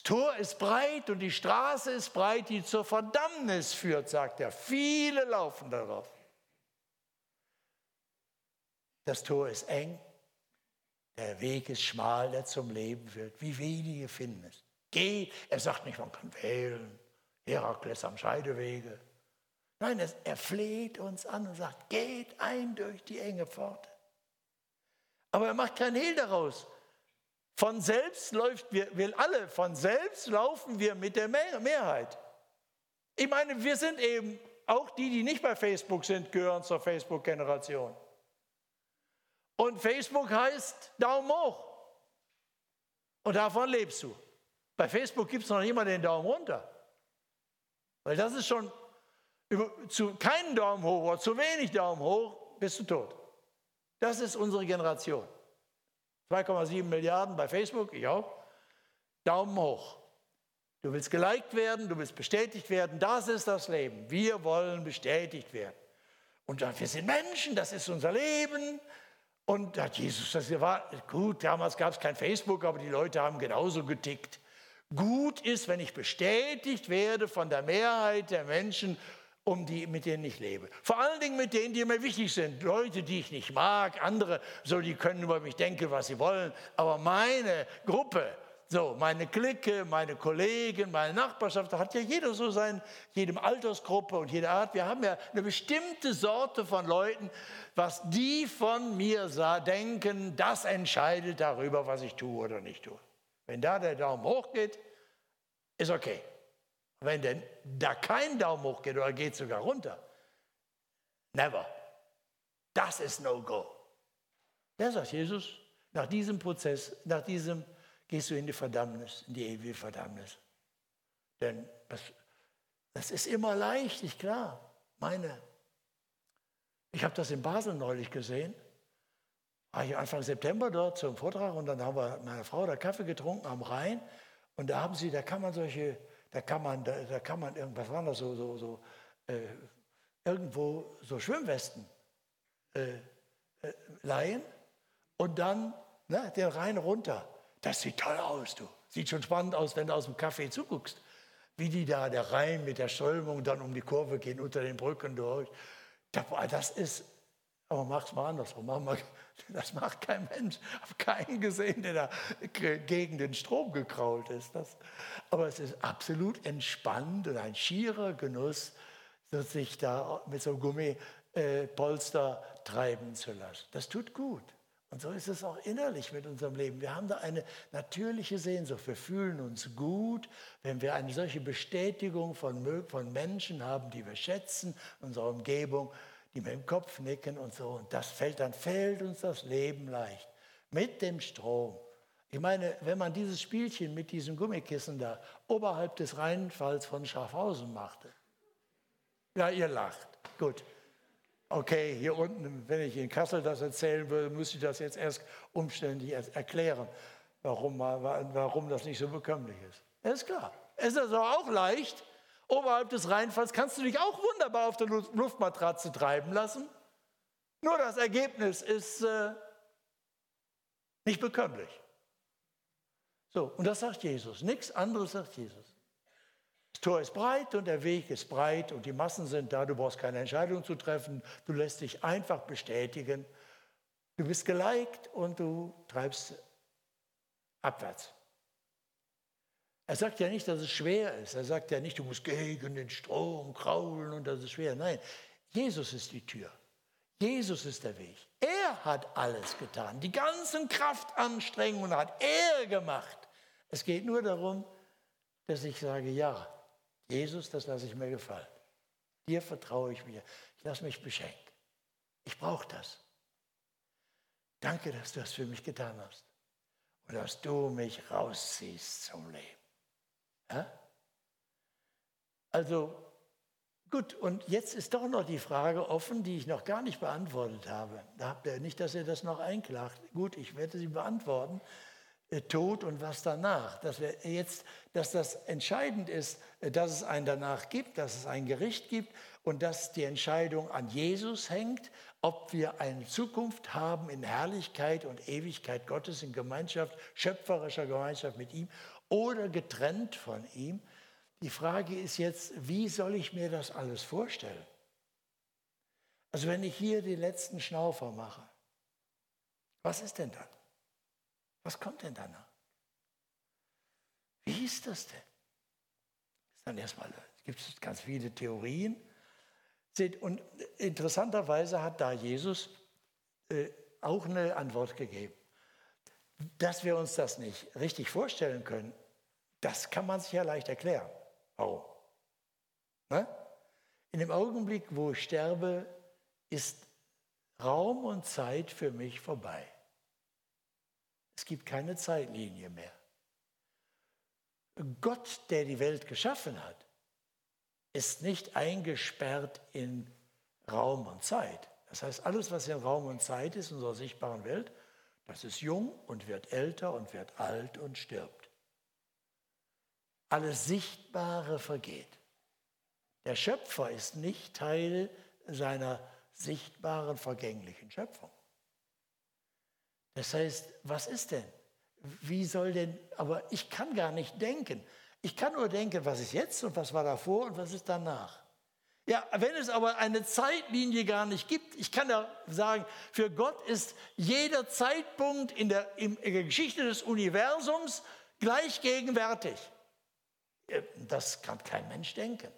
Tor ist breit und die Straße ist breit, die zur Verdammnis führt, sagt er. Viele laufen darauf. Das Tor ist eng, der Weg ist schmal, der zum Leben führt. Wie wenige finden es. Geh, er sagt nicht, man kann wählen. Herakles am Scheidewege. Nein, er fleht uns an und sagt, geht ein durch die enge Pforte. Aber er macht kein Hehl daraus. Von selbst läuft, wir, wir alle, von selbst laufen wir mit der Mehrheit. Ich meine, wir sind eben, auch die, die nicht bei Facebook sind, gehören zur Facebook-Generation. Und Facebook heißt Daumen hoch. Und davon lebst du. Bei Facebook gibt es noch mal den Daumen runter. Weil das ist schon zu keinen Daumen hoch oder zu wenig Daumen hoch, bist du tot. Das ist unsere Generation. 2,7 Milliarden bei Facebook, ich auch. Daumen hoch. Du willst geliked werden, du willst bestätigt werden, das ist das Leben. Wir wollen bestätigt werden. Und wir sind Menschen, das ist unser Leben. Und hat Jesus, das war gut, damals gab es kein Facebook, aber die Leute haben genauso getickt. Gut ist, wenn ich bestätigt werde von der Mehrheit der Menschen um die, mit denen ich lebe. Vor allen Dingen mit denen, die mir wichtig sind. Leute, die ich nicht mag, andere, so, die können über mich denken, was sie wollen. Aber meine Gruppe, so, meine Clique, meine Kollegen, meine Nachbarschaft, da hat ja jeder so sein, jedem Altersgruppe und jede Art. Wir haben ja eine bestimmte Sorte von Leuten, was die von mir denken, das entscheidet darüber, was ich tue oder nicht tue. Wenn da der Daumen hoch geht, ist okay. Wenn denn da kein Daumen hoch geht oder geht sogar runter, never. Das ist No-Go. Der sagt Jesus, nach diesem Prozess, nach diesem gehst du in die Verdammnis, in die ewige Verdammnis. Denn das, das ist immer leicht, ich klar. Meine, ich habe das in Basel neulich gesehen. War ich Anfang September dort zum Vortrag und dann haben wir mit meiner Frau da Kaffee getrunken am Rhein und da haben sie, da kann man solche da kann man, da, da kann man irgendwas waren das so, so, so äh, irgendwo so Schwimmwesten äh, äh, leihen und dann ne, den Rhein runter. Das sieht toll aus, du. Sieht schon spannend aus, wenn du aus dem Café zuguckst. wie die da, der Rhein mit der Strömung dann um die Kurve gehen, unter den Brücken durch. Das ist, aber mach's mal andersrum. Mach das macht kein Mensch. Ich habe keinen gesehen, der da gegen den Strom gekrault ist. Das, aber es ist absolut entspannt und ein schierer Genuss, sich da mit so einem Gummipolster treiben zu lassen. Das tut gut. Und so ist es auch innerlich mit unserem Leben. Wir haben da eine natürliche Sehnsucht. Wir fühlen uns gut, wenn wir eine solche Bestätigung von, von Menschen haben, die wir schätzen, unserer Umgebung, die mit dem Kopf nicken und so. Und das fällt, dann fällt uns das Leben leicht. Mit dem Strom. Ich meine, wenn man dieses Spielchen mit diesem Gummikissen da oberhalb des Rheinfalls von Schaffhausen machte. Ja, ihr lacht. Gut. Okay, hier unten, wenn ich in Kassel das erzählen würde, müsste ich das jetzt erst umständlich erklären, warum, warum das nicht so bekömmlich ist. Das ist klar. Ist also auch leicht. Oberhalb des Rheinfalls kannst du dich auch wunderbar auf der Luftmatratze treiben lassen. Nur das Ergebnis ist äh, nicht bekömmlich. So, und das sagt Jesus. Nichts anderes sagt Jesus. Das Tor ist breit und der Weg ist breit und die Massen sind da. Du brauchst keine Entscheidung zu treffen. Du lässt dich einfach bestätigen. Du bist geliked und du treibst abwärts. Er sagt ja nicht, dass es schwer ist. Er sagt ja nicht, du musst gegen den Strom kraulen und das ist schwer. Nein, Jesus ist die Tür. Jesus ist der Weg. Er hat alles getan. Die ganzen Kraftanstrengungen hat er gemacht. Es geht nur darum, dass ich sage, ja, Jesus, das lasse ich mir gefallen. Dir vertraue ich mir. Ich lasse mich beschenken. Ich brauche das. Danke, dass du das für mich getan hast. Und dass du mich rausziehst zum Leben. Ja? Also gut, und jetzt ist doch noch die Frage offen, die ich noch gar nicht beantwortet habe. Da habt ihr nicht, dass ihr das noch einklagt. Gut, ich werde sie beantworten. Äh, Tod und was danach. Dass, wir jetzt, dass das entscheidend ist, äh, dass es ein danach gibt, dass es ein Gericht gibt und dass die Entscheidung an Jesus hängt, ob wir eine Zukunft haben in Herrlichkeit und Ewigkeit Gottes, in Gemeinschaft, schöpferischer Gemeinschaft mit ihm oder getrennt von ihm. Die Frage ist jetzt, wie soll ich mir das alles vorstellen? Also wenn ich hier die letzten Schnaufer mache, was ist denn dann? Was kommt denn danach? Wie ist das denn? Dann erstmal gibt es ganz viele Theorien. Und interessanterweise hat da Jesus äh, auch eine Antwort gegeben. Dass wir uns das nicht richtig vorstellen können, das kann man sich ja leicht erklären. Warum? Ne? In dem Augenblick, wo ich sterbe, ist Raum und Zeit für mich vorbei. Es gibt keine Zeitlinie mehr. Gott, der die Welt geschaffen hat, ist nicht eingesperrt in Raum und Zeit. Das heißt, alles, was in Raum und Zeit ist, in unserer sichtbaren Welt, das ist jung und wird älter und wird alt und stirbt. Alles Sichtbare vergeht. Der Schöpfer ist nicht Teil seiner sichtbaren, vergänglichen Schöpfung. Das heißt, was ist denn? Wie soll denn, aber ich kann gar nicht denken. Ich kann nur denken, was ist jetzt und was war davor und was ist danach. Ja, wenn es aber eine Zeitlinie gar nicht gibt, ich kann ja sagen, für Gott ist jeder Zeitpunkt in der, in der Geschichte des Universums gleich gegenwärtig. Das kann kein Mensch denken.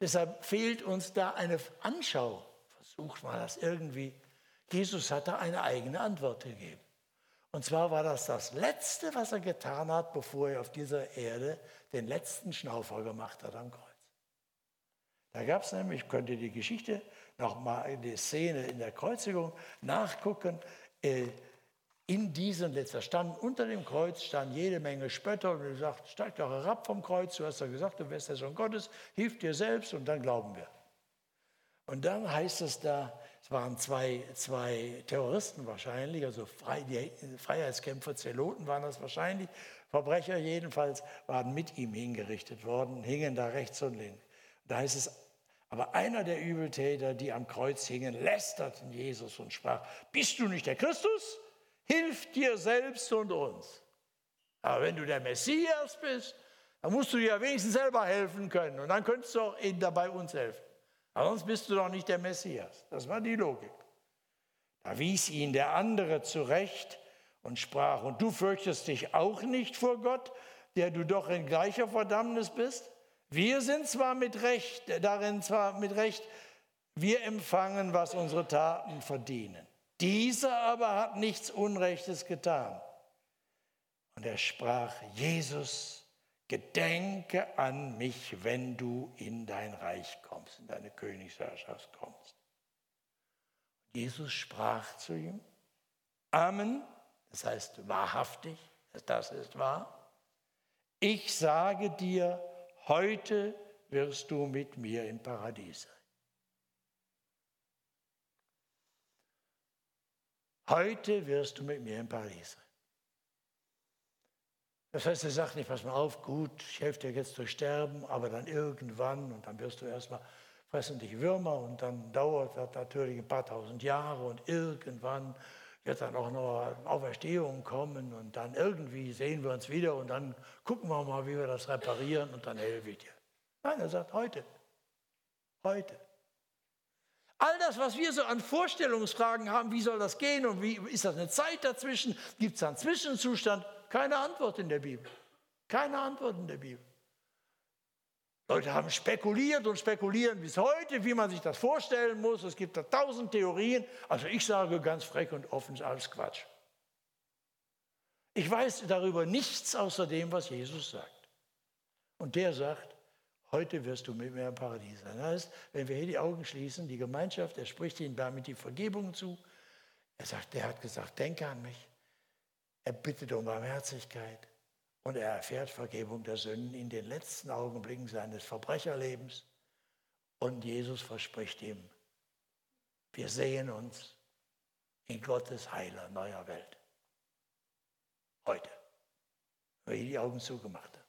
Deshalb fehlt uns da eine Anschauung. Versucht mal das irgendwie Jesus hat da eine eigene Antwort gegeben. Und zwar war das das Letzte, was er getan hat, bevor er auf dieser Erde den letzten Schnaufer gemacht hat am Kreuz. Da gab es nämlich, könnt ihr die Geschichte nochmal in die Szene in der Kreuzigung nachgucken. Äh, in diesem letzter stand unter dem Kreuz stand jede Menge Spötter und er sagt, steig doch herab vom Kreuz, du hast ja gesagt, du wärst der Sohn Gottes, hilf dir selbst und dann glauben wir. Und dann heißt es da, es waren zwei, zwei Terroristen wahrscheinlich, also Frei, die Freiheitskämpfer, Zeloten waren das wahrscheinlich. Verbrecher jedenfalls waren mit ihm hingerichtet worden, hingen da rechts und links. Da heißt es, aber einer der Übeltäter, die am Kreuz hingen, lästerten Jesus und sprach, bist du nicht der Christus? Hilf dir selbst und uns. Aber wenn du der Messias bist, Da musst du dir ja wenigstens selber helfen können und dann könntest du auch dabei uns helfen. Aber sonst bist du doch nicht der Messias. Das war die Logik. Da wies ihn der andere zurecht und sprach, und du fürchtest dich auch nicht vor Gott, der du doch in gleicher Verdammnis bist? Wir sind zwar mit Recht, darin zwar mit Recht, wir empfangen, was unsere Taten verdienen. Dieser aber hat nichts Unrechtes getan. Und er sprach, Jesus, gedenke an mich, wenn du in dein Reich kommst, in deine Königsherrschaft kommst. Jesus sprach zu ihm, Amen, das heißt wahrhaftig, das ist wahr. Ich sage dir, heute wirst du mit mir im Paradies sein. Heute wirst du mit mir im Paradies sein. Das heißt, er sagt nicht, pass mal auf, gut, ich helfe dir jetzt durch Sterben, aber dann irgendwann und dann wirst du erstmal fressen dich Würmer und dann dauert das natürlich ein paar tausend Jahre und irgendwann wird dann auch noch Auferstehung kommen und dann irgendwie sehen wir uns wieder und dann gucken wir mal, wie wir das reparieren und dann helfe ich dir. Nein, er sagt heute. Heute. All das, was wir so an Vorstellungsfragen haben, wie soll das gehen und wie ist das eine Zeit dazwischen? Gibt es einen Zwischenzustand? Keine Antwort in der Bibel. Keine Antwort in der Bibel. Leute haben spekuliert und spekulieren bis heute, wie man sich das vorstellen muss. Es gibt da tausend Theorien. Also ich sage ganz frech und offen, ist alles Quatsch. Ich weiß darüber nichts außer dem, was Jesus sagt. Und der sagt, heute wirst du mit mir im Paradies sein. Das heißt, wenn wir hier die Augen schließen, die Gemeinschaft, er spricht ihnen damit die Vergebung zu. Er sagt, der hat gesagt, denke an mich. Er bittet um Barmherzigkeit. Und er erfährt Vergebung der Sünden in den letzten Augenblicken seines Verbrecherlebens. Und Jesus verspricht ihm, wir sehen uns in Gottes heiler neuer Welt. Heute, weil ich die Augen zugemacht habe.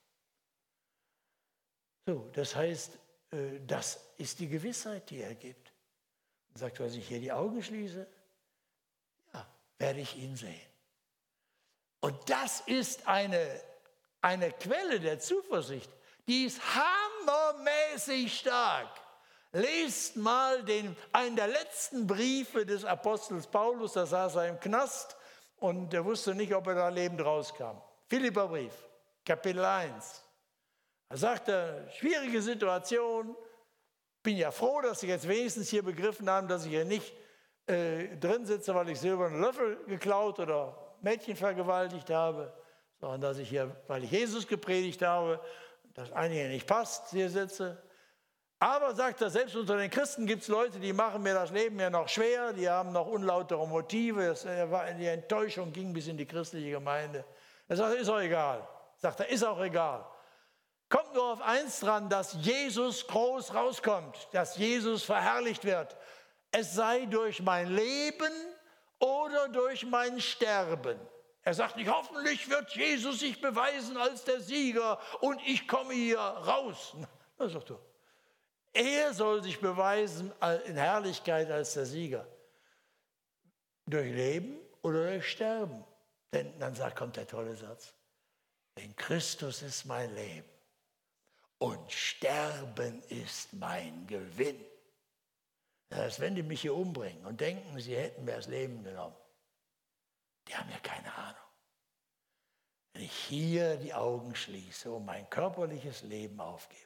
So, das heißt, äh, das ist die Gewissheit, die er gibt. Er sagt, wenn ich hier die Augen schließe, ja, werde ich ihn sehen. Und das ist eine eine Quelle der Zuversicht, die ist hammermäßig stark. Lest mal den, einen der letzten Briefe des Apostels Paulus, da saß er im Knast und er wusste nicht, ob er da lebend rauskam. Philipperbrief, Kapitel 1. Da sagt er, schwierige Situation, bin ja froh, dass Sie jetzt wenigstens hier begriffen haben, dass ich hier nicht äh, drin sitze, weil ich silbernen Löffel geklaut oder Mädchen vergewaltigt habe sondern dass ich hier, weil ich Jesus gepredigt habe, dass einigen nicht passt, hier sitze. Aber sagt er, selbst unter den Christen gibt es Leute, die machen mir das Leben ja noch schwer, die haben noch unlautere Motive. Die Enttäuschung ging bis in die christliche Gemeinde. Er sagt, ist auch egal. Sagt er, ist auch egal. Kommt nur auf eins dran, dass Jesus groß rauskommt, dass Jesus verherrlicht wird. Es sei durch mein Leben oder durch mein Sterben. Er sagt nicht, hoffentlich wird Jesus sich beweisen als der Sieger und ich komme hier raus. Das sagt er. Er soll sich beweisen in Herrlichkeit als der Sieger. Durch Leben oder durch Sterben. Denn dann sagt, kommt der tolle Satz. Denn Christus ist mein Leben und Sterben ist mein Gewinn. Das heißt, wenn die mich hier umbringen und denken, sie hätten mir das Leben genommen, die haben ja keine Ahnung. Wenn ich hier die Augen schließe und mein körperliches Leben aufgebe,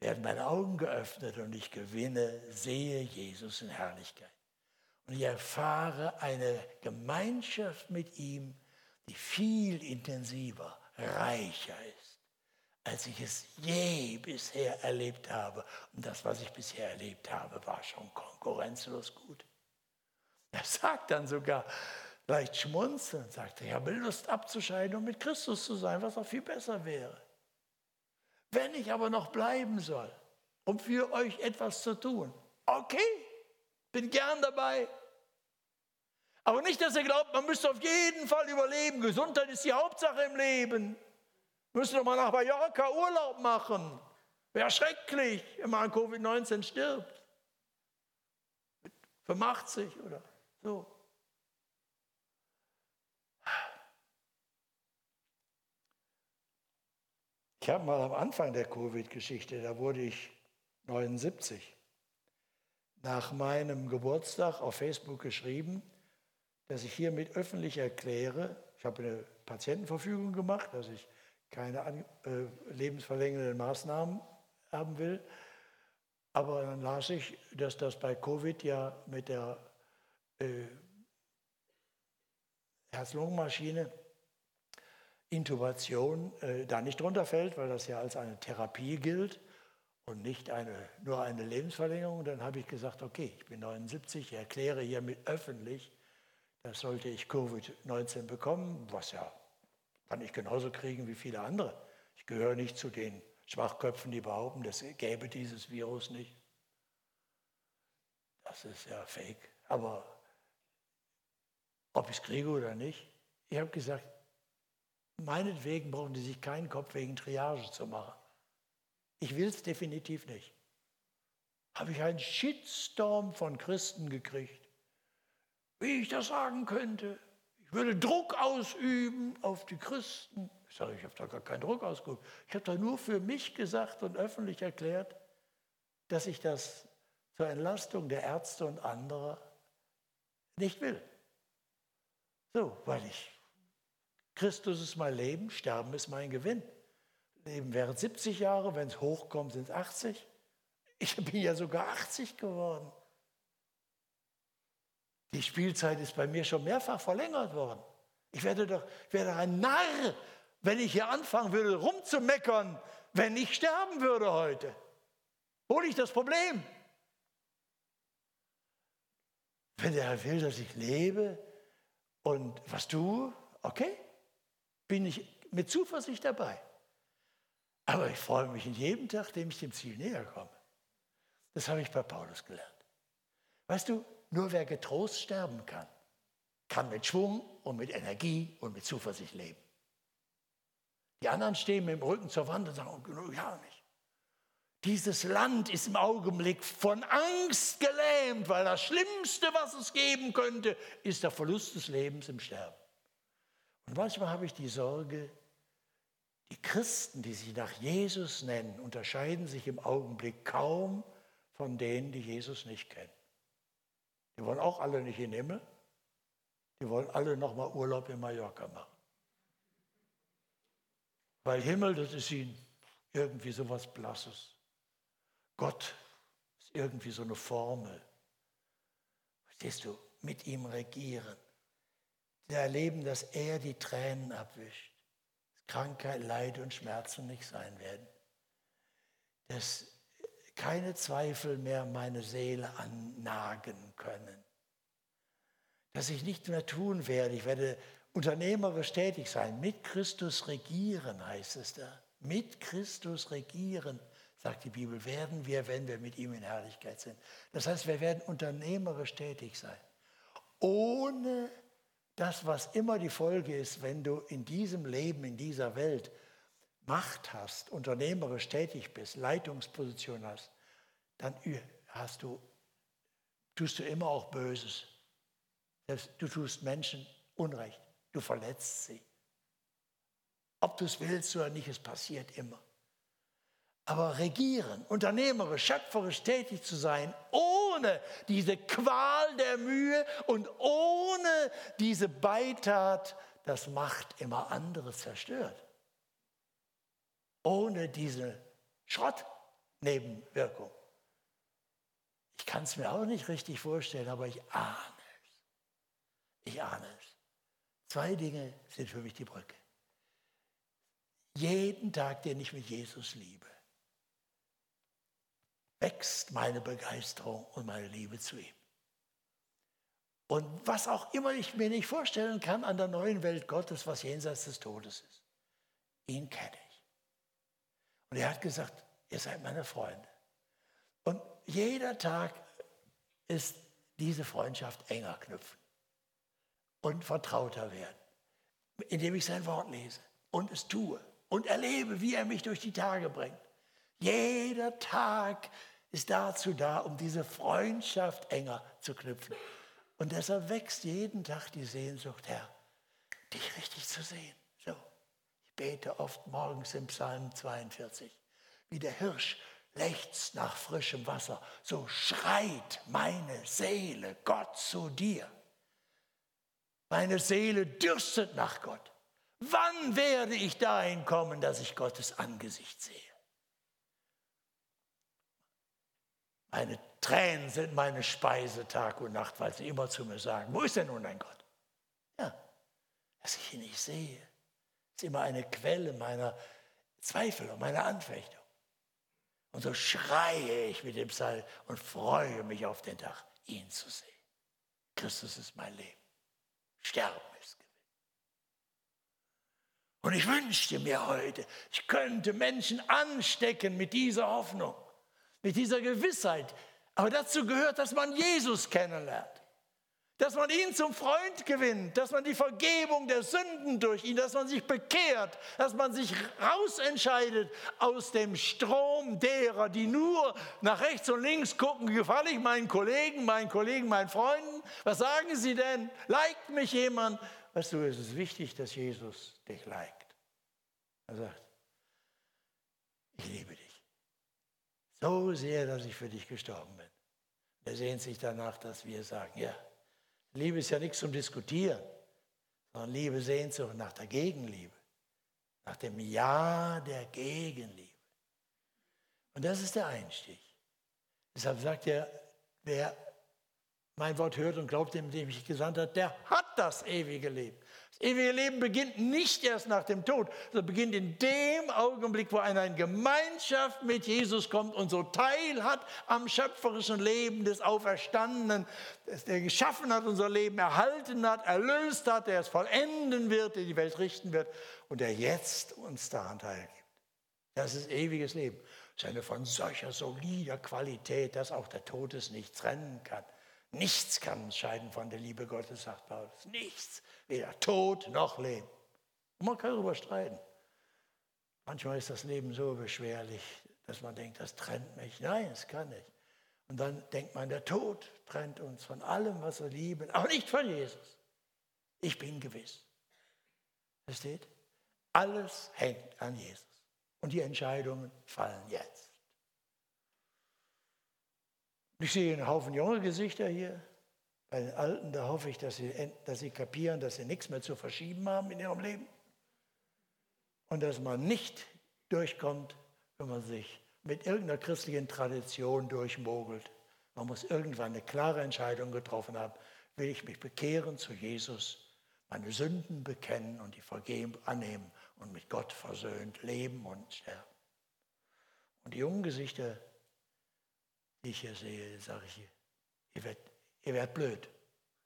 werden meine Augen geöffnet und ich gewinne, sehe Jesus in Herrlichkeit. Und ich erfahre eine Gemeinschaft mit ihm, die viel intensiver, reicher ist, als ich es je bisher erlebt habe. Und das, was ich bisher erlebt habe, war schon konkurrenzlos gut. Er sagt dann sogar, leicht schmunzeln und sagte, ich habe Lust abzuscheiden und mit Christus zu sein, was auch viel besser wäre. Wenn ich aber noch bleiben soll, um für euch etwas zu tun, okay, bin gern dabei. Aber nicht, dass ihr glaubt, man müsste auf jeden Fall überleben. Gesundheit ist die Hauptsache im Leben. Müsste doch mal nach Mallorca Urlaub machen. Wäre schrecklich, wenn man an Covid-19 stirbt. 85 oder so. Ich habe mal am Anfang der Covid-Geschichte, da wurde ich 79, nach meinem Geburtstag auf Facebook geschrieben, dass ich hiermit öffentlich erkläre, ich habe eine Patientenverfügung gemacht, dass ich keine äh, lebensverlängernden Maßnahmen haben will. Aber dann las ich, dass das bei Covid ja mit der äh, Herz-Lungen-Maschine Intubation äh, da nicht drunter fällt, weil das ja als eine Therapie gilt und nicht eine, nur eine Lebensverlängerung. Dann habe ich gesagt, okay, ich bin 79, ich erkläre hiermit öffentlich, dass sollte ich Covid-19 bekommen, was ja kann ich genauso kriegen wie viele andere. Ich gehöre nicht zu den Schwachköpfen, die behaupten, es gäbe dieses Virus nicht. Das ist ja fake. Aber ob ich es kriege oder nicht, ich habe gesagt, meinetwegen brauchen die sich keinen Kopf wegen Triage zu machen. Ich will es definitiv nicht. Habe ich einen Shitstorm von Christen gekriegt, wie ich das sagen könnte. Ich würde Druck ausüben auf die Christen. Ich sage, ich habe da gar keinen Druck ausgeübt. Ich habe da nur für mich gesagt und öffentlich erklärt, dass ich das zur Entlastung der Ärzte und anderer nicht will. So, weil ich, Christus ist mein Leben, Sterben ist mein Gewinn. Leben wäre 70 Jahre, wenn es hochkommt, sind es 80. Ich bin ja sogar 80 geworden. Die Spielzeit ist bei mir schon mehrfach verlängert worden. Ich werde doch, ich werde ein Narr, wenn ich hier anfangen würde, rumzumeckern, wenn ich sterben würde heute. Wo liegt das Problem? Wenn der Herr will, dass ich lebe und was tue, okay, bin ich mit Zuversicht dabei. Aber ich freue mich in jedem Tag, dem ich dem Ziel näher komme. Das habe ich bei Paulus gelernt. Weißt du, nur wer getrost sterben kann, kann mit Schwung und mit Energie und mit Zuversicht leben. Die anderen stehen mit dem Rücken zur Wand und sagen, oh, ja nicht. Dieses Land ist im Augenblick von Angst gelähmt, weil das Schlimmste, was es geben könnte, ist der Verlust des Lebens im Sterben. Und manchmal habe ich die Sorge, die Christen, die sich nach Jesus nennen, unterscheiden sich im Augenblick kaum von denen, die Jesus nicht kennen. Die wollen auch alle nicht in den Himmel. Die wollen alle nochmal Urlaub in Mallorca machen. Weil Himmel, das ist ihnen irgendwie so was Blasses. Gott ist irgendwie so eine Formel. Verstehst du? Mit ihm regieren. Sie erleben, dass er die Tränen abwischt. Dass Krankheit, Leid und Schmerzen nicht sein werden. Dass keine Zweifel mehr meine Seele annagen können. Dass ich nicht mehr tun werde. Ich werde unternehmerisch tätig sein. Mit Christus regieren heißt es da. Mit Christus regieren, sagt die Bibel, werden wir, wenn wir mit ihm in Herrlichkeit sind. Das heißt, wir werden unternehmerisch tätig sein. Ohne das, was immer die Folge ist, wenn du in diesem Leben, in dieser Welt Macht hast, unternehmerisch tätig bist, Leitungsposition hast, dann hast du, tust du immer auch Böses. Du tust Menschen Unrecht, du verletzt sie. Ob du es willst oder nicht, es passiert immer. Aber regieren, unternehmerisch, schöpferisch tätig zu sein, ohne diese Qual der Mühe und ohne diese Beitat, das macht immer andere zerstört ohne diese Schrottnebenwirkung. Ich kann es mir auch nicht richtig vorstellen, aber ich ahne es. Ich ahne es. Zwei Dinge sind für mich die Brücke. Jeden Tag, den ich mit Jesus liebe, wächst meine Begeisterung und meine Liebe zu ihm. Und was auch immer ich mir nicht vorstellen kann an der neuen Welt Gottes, was jenseits des Todes ist, ihn kenne ich. Und er hat gesagt, ihr seid meine Freunde. Und jeder Tag ist diese Freundschaft enger knüpfen und vertrauter werden, indem ich sein Wort lese und es tue und erlebe, wie er mich durch die Tage bringt. Jeder Tag ist dazu da, um diese Freundschaft enger zu knüpfen. Und deshalb wächst jeden Tag die Sehnsucht, Herr, dich richtig zu sehen bete oft morgens im Psalm 42. Wie der Hirsch lechzt nach frischem Wasser, so schreit meine Seele Gott zu dir. Meine Seele dürstet nach Gott. Wann werde ich dahin kommen, dass ich Gottes Angesicht sehe? Meine Tränen sind meine Speise Tag und Nacht, weil sie immer zu mir sagen, wo ist denn nun dein Gott? Ja, dass ich ihn nicht sehe, ist immer eine Quelle meiner Zweifel und meiner Anfechtung. Und so schreie ich mit dem Psalm und freue mich auf den Tag, ihn zu sehen. Christus ist mein Leben. Sterben ist Gewinn. Und ich wünschte mir heute, ich könnte Menschen anstecken mit dieser Hoffnung, mit dieser Gewissheit. Aber dazu gehört, dass man Jesus kennenlernt dass man ihn zum Freund gewinnt, dass man die Vergebung der Sünden durch ihn, dass man sich bekehrt, dass man sich rausentscheidet aus dem Strom derer, die nur nach rechts und links gucken, gefalle ich meinen Kollegen, meinen Kollegen, meinen Freunden, was sagen sie denn, liked mich jemand? Weißt du, es ist wichtig, dass Jesus dich liked. Er sagt, ich liebe dich. So sehr, dass ich für dich gestorben bin. Er sehnt sich danach, dass wir sagen, ja, Liebe ist ja nichts zum Diskutieren, sondern Liebe Sehnsucht nach der Gegenliebe, nach dem Ja der Gegenliebe. Und das ist der Einstieg. Deshalb sagt er, wer mein Wort hört und glaubt dem, dem ich gesandt habe, der hat das ewige Leben. Das ewige Leben beginnt nicht erst nach dem Tod, sondern beginnt in dem Augenblick, wo einer in Gemeinschaft mit Jesus kommt und so teil hat am schöpferischen Leben des Auferstandenen, der geschaffen hat, unser Leben erhalten hat, erlöst hat, der es vollenden wird, der die Welt richten wird und der jetzt uns daran teilgibt. Das ist ewiges Leben. Das ist eine von solcher solider Qualität, dass auch der Tod es nicht trennen kann. Nichts kann uns scheiden von der Liebe Gottes, sagt Paulus. Nichts. Weder Tod noch Leben. Und man kann darüber streiten. Manchmal ist das Leben so beschwerlich, dass man denkt, das trennt mich. Nein, es kann nicht. Und dann denkt man, der Tod trennt uns von allem, was wir lieben, aber nicht von Jesus. Ich bin gewiss. Versteht? Alles hängt an Jesus. Und die Entscheidungen fallen jetzt. Ich sehe einen Haufen junge Gesichter hier. Bei den Alten, da hoffe ich, dass sie, dass sie kapieren, dass sie nichts mehr zu verschieben haben in ihrem Leben. Und dass man nicht durchkommt, wenn man sich mit irgendeiner christlichen Tradition durchmogelt. Man muss irgendwann eine klare Entscheidung getroffen haben. Will ich mich bekehren zu Jesus, meine Sünden bekennen und die Vergebung annehmen und mit Gott versöhnt leben und sterben. Und die jungen Gesichter, ich hier sehe, sage ich, ihr werdet, ihr werdet blöd,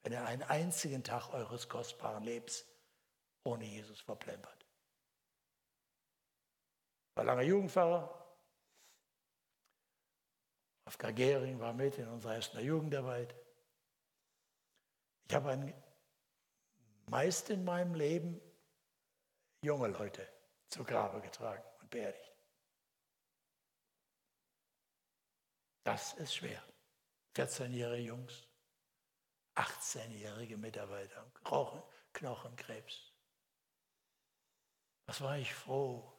wenn ihr einen einzigen Tag eures kostbaren Lebens ohne Jesus verplempert. War lange Jugendpfarrer. Wolfgang Gehring war mit in unserer ersten Jugendarbeit. Ich habe ein, meist in meinem Leben junge Leute zu Grabe getragen und beerdigt. Das ist schwer. 14-jährige Jungs, 18-jährige Mitarbeiter, Knochen, Knochenkrebs. Was war ich froh,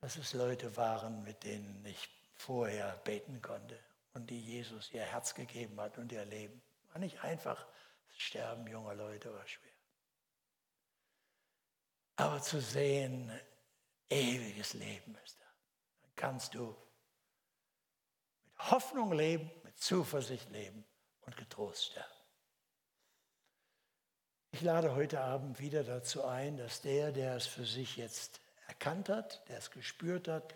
dass es Leute waren, mit denen ich vorher beten konnte und die Jesus ihr Herz gegeben hat und ihr Leben. War nicht einfach, das Sterben junger Leute war schwer. Aber zu sehen, ewiges Leben ist da. Dann kannst du Hoffnung leben, mit Zuversicht leben und getrost sterben. Ich lade heute Abend wieder dazu ein, dass der, der es für sich jetzt erkannt hat, der es gespürt hat,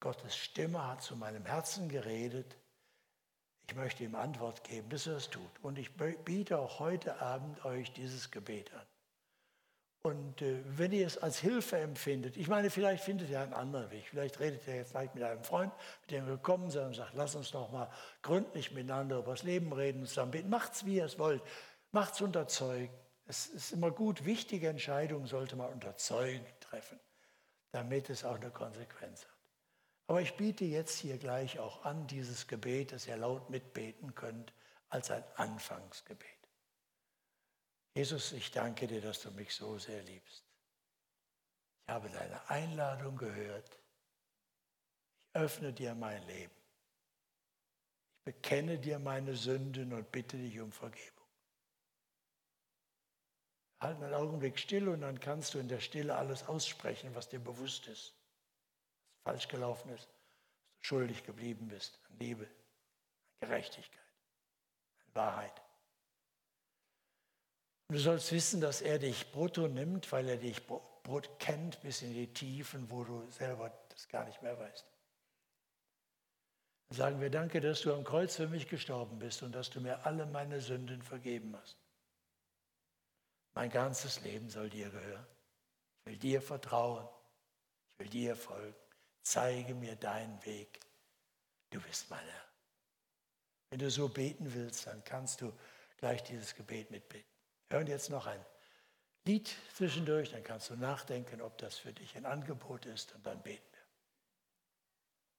Gottes Stimme hat zu meinem Herzen geredet, ich möchte ihm Antwort geben, bis er es tut. Und ich biete auch heute Abend euch dieses Gebet an. Und äh, wenn ihr es als Hilfe empfindet, ich meine, vielleicht findet ihr einen anderen Weg. Vielleicht redet ihr jetzt gleich mit einem Freund, mit dem wir gekommen sind und sagt, lass uns doch mal gründlich miteinander über das Leben reden und zusammen beten. Macht's, wie ihr es wollt. Macht's unter Zeugen. Es ist immer gut, wichtige Entscheidungen sollte man unter Zeugen treffen, damit es auch eine Konsequenz hat. Aber ich biete jetzt hier gleich auch an, dieses Gebet, das ihr laut mitbeten könnt, als ein Anfangsgebet. Jesus, ich danke dir, dass du mich so sehr liebst. ich habe deine Einladung gehört. Ich öffne dir mein Leben. Ich bekenne dir meine Sünden und bitte dich um Vergebung. Halt einen Augenblick still und dann kannst du in der Stille alles aussprechen, was dir bewusst ist. Was falsch gelaufen ist, dass du schuldig geblieben bist an Liebe, an Gerechtigkeit, an Wahrheit. Du sollst wissen, dass er dich brutto nimmt, weil er dich brutto kennt bis in die Tiefen, wo du selber das gar nicht mehr weißt. Dann sagen wir, danke, dass du am Kreuz für mich gestorben bist und dass du mir alle meine Sünden vergeben hast. Mein ganzes Leben soll dir gehören. Ich will dir vertrauen. Ich will dir folgen. Zeige mir deinen Weg. Du bist mein Herr. Wenn du so beten willst, dann kannst du gleich dieses Gebet mitbeten. Hören jetzt noch ein Lied zwischendurch, dann kannst du nachdenken, ob das für dich ein Angebot ist und dann beten.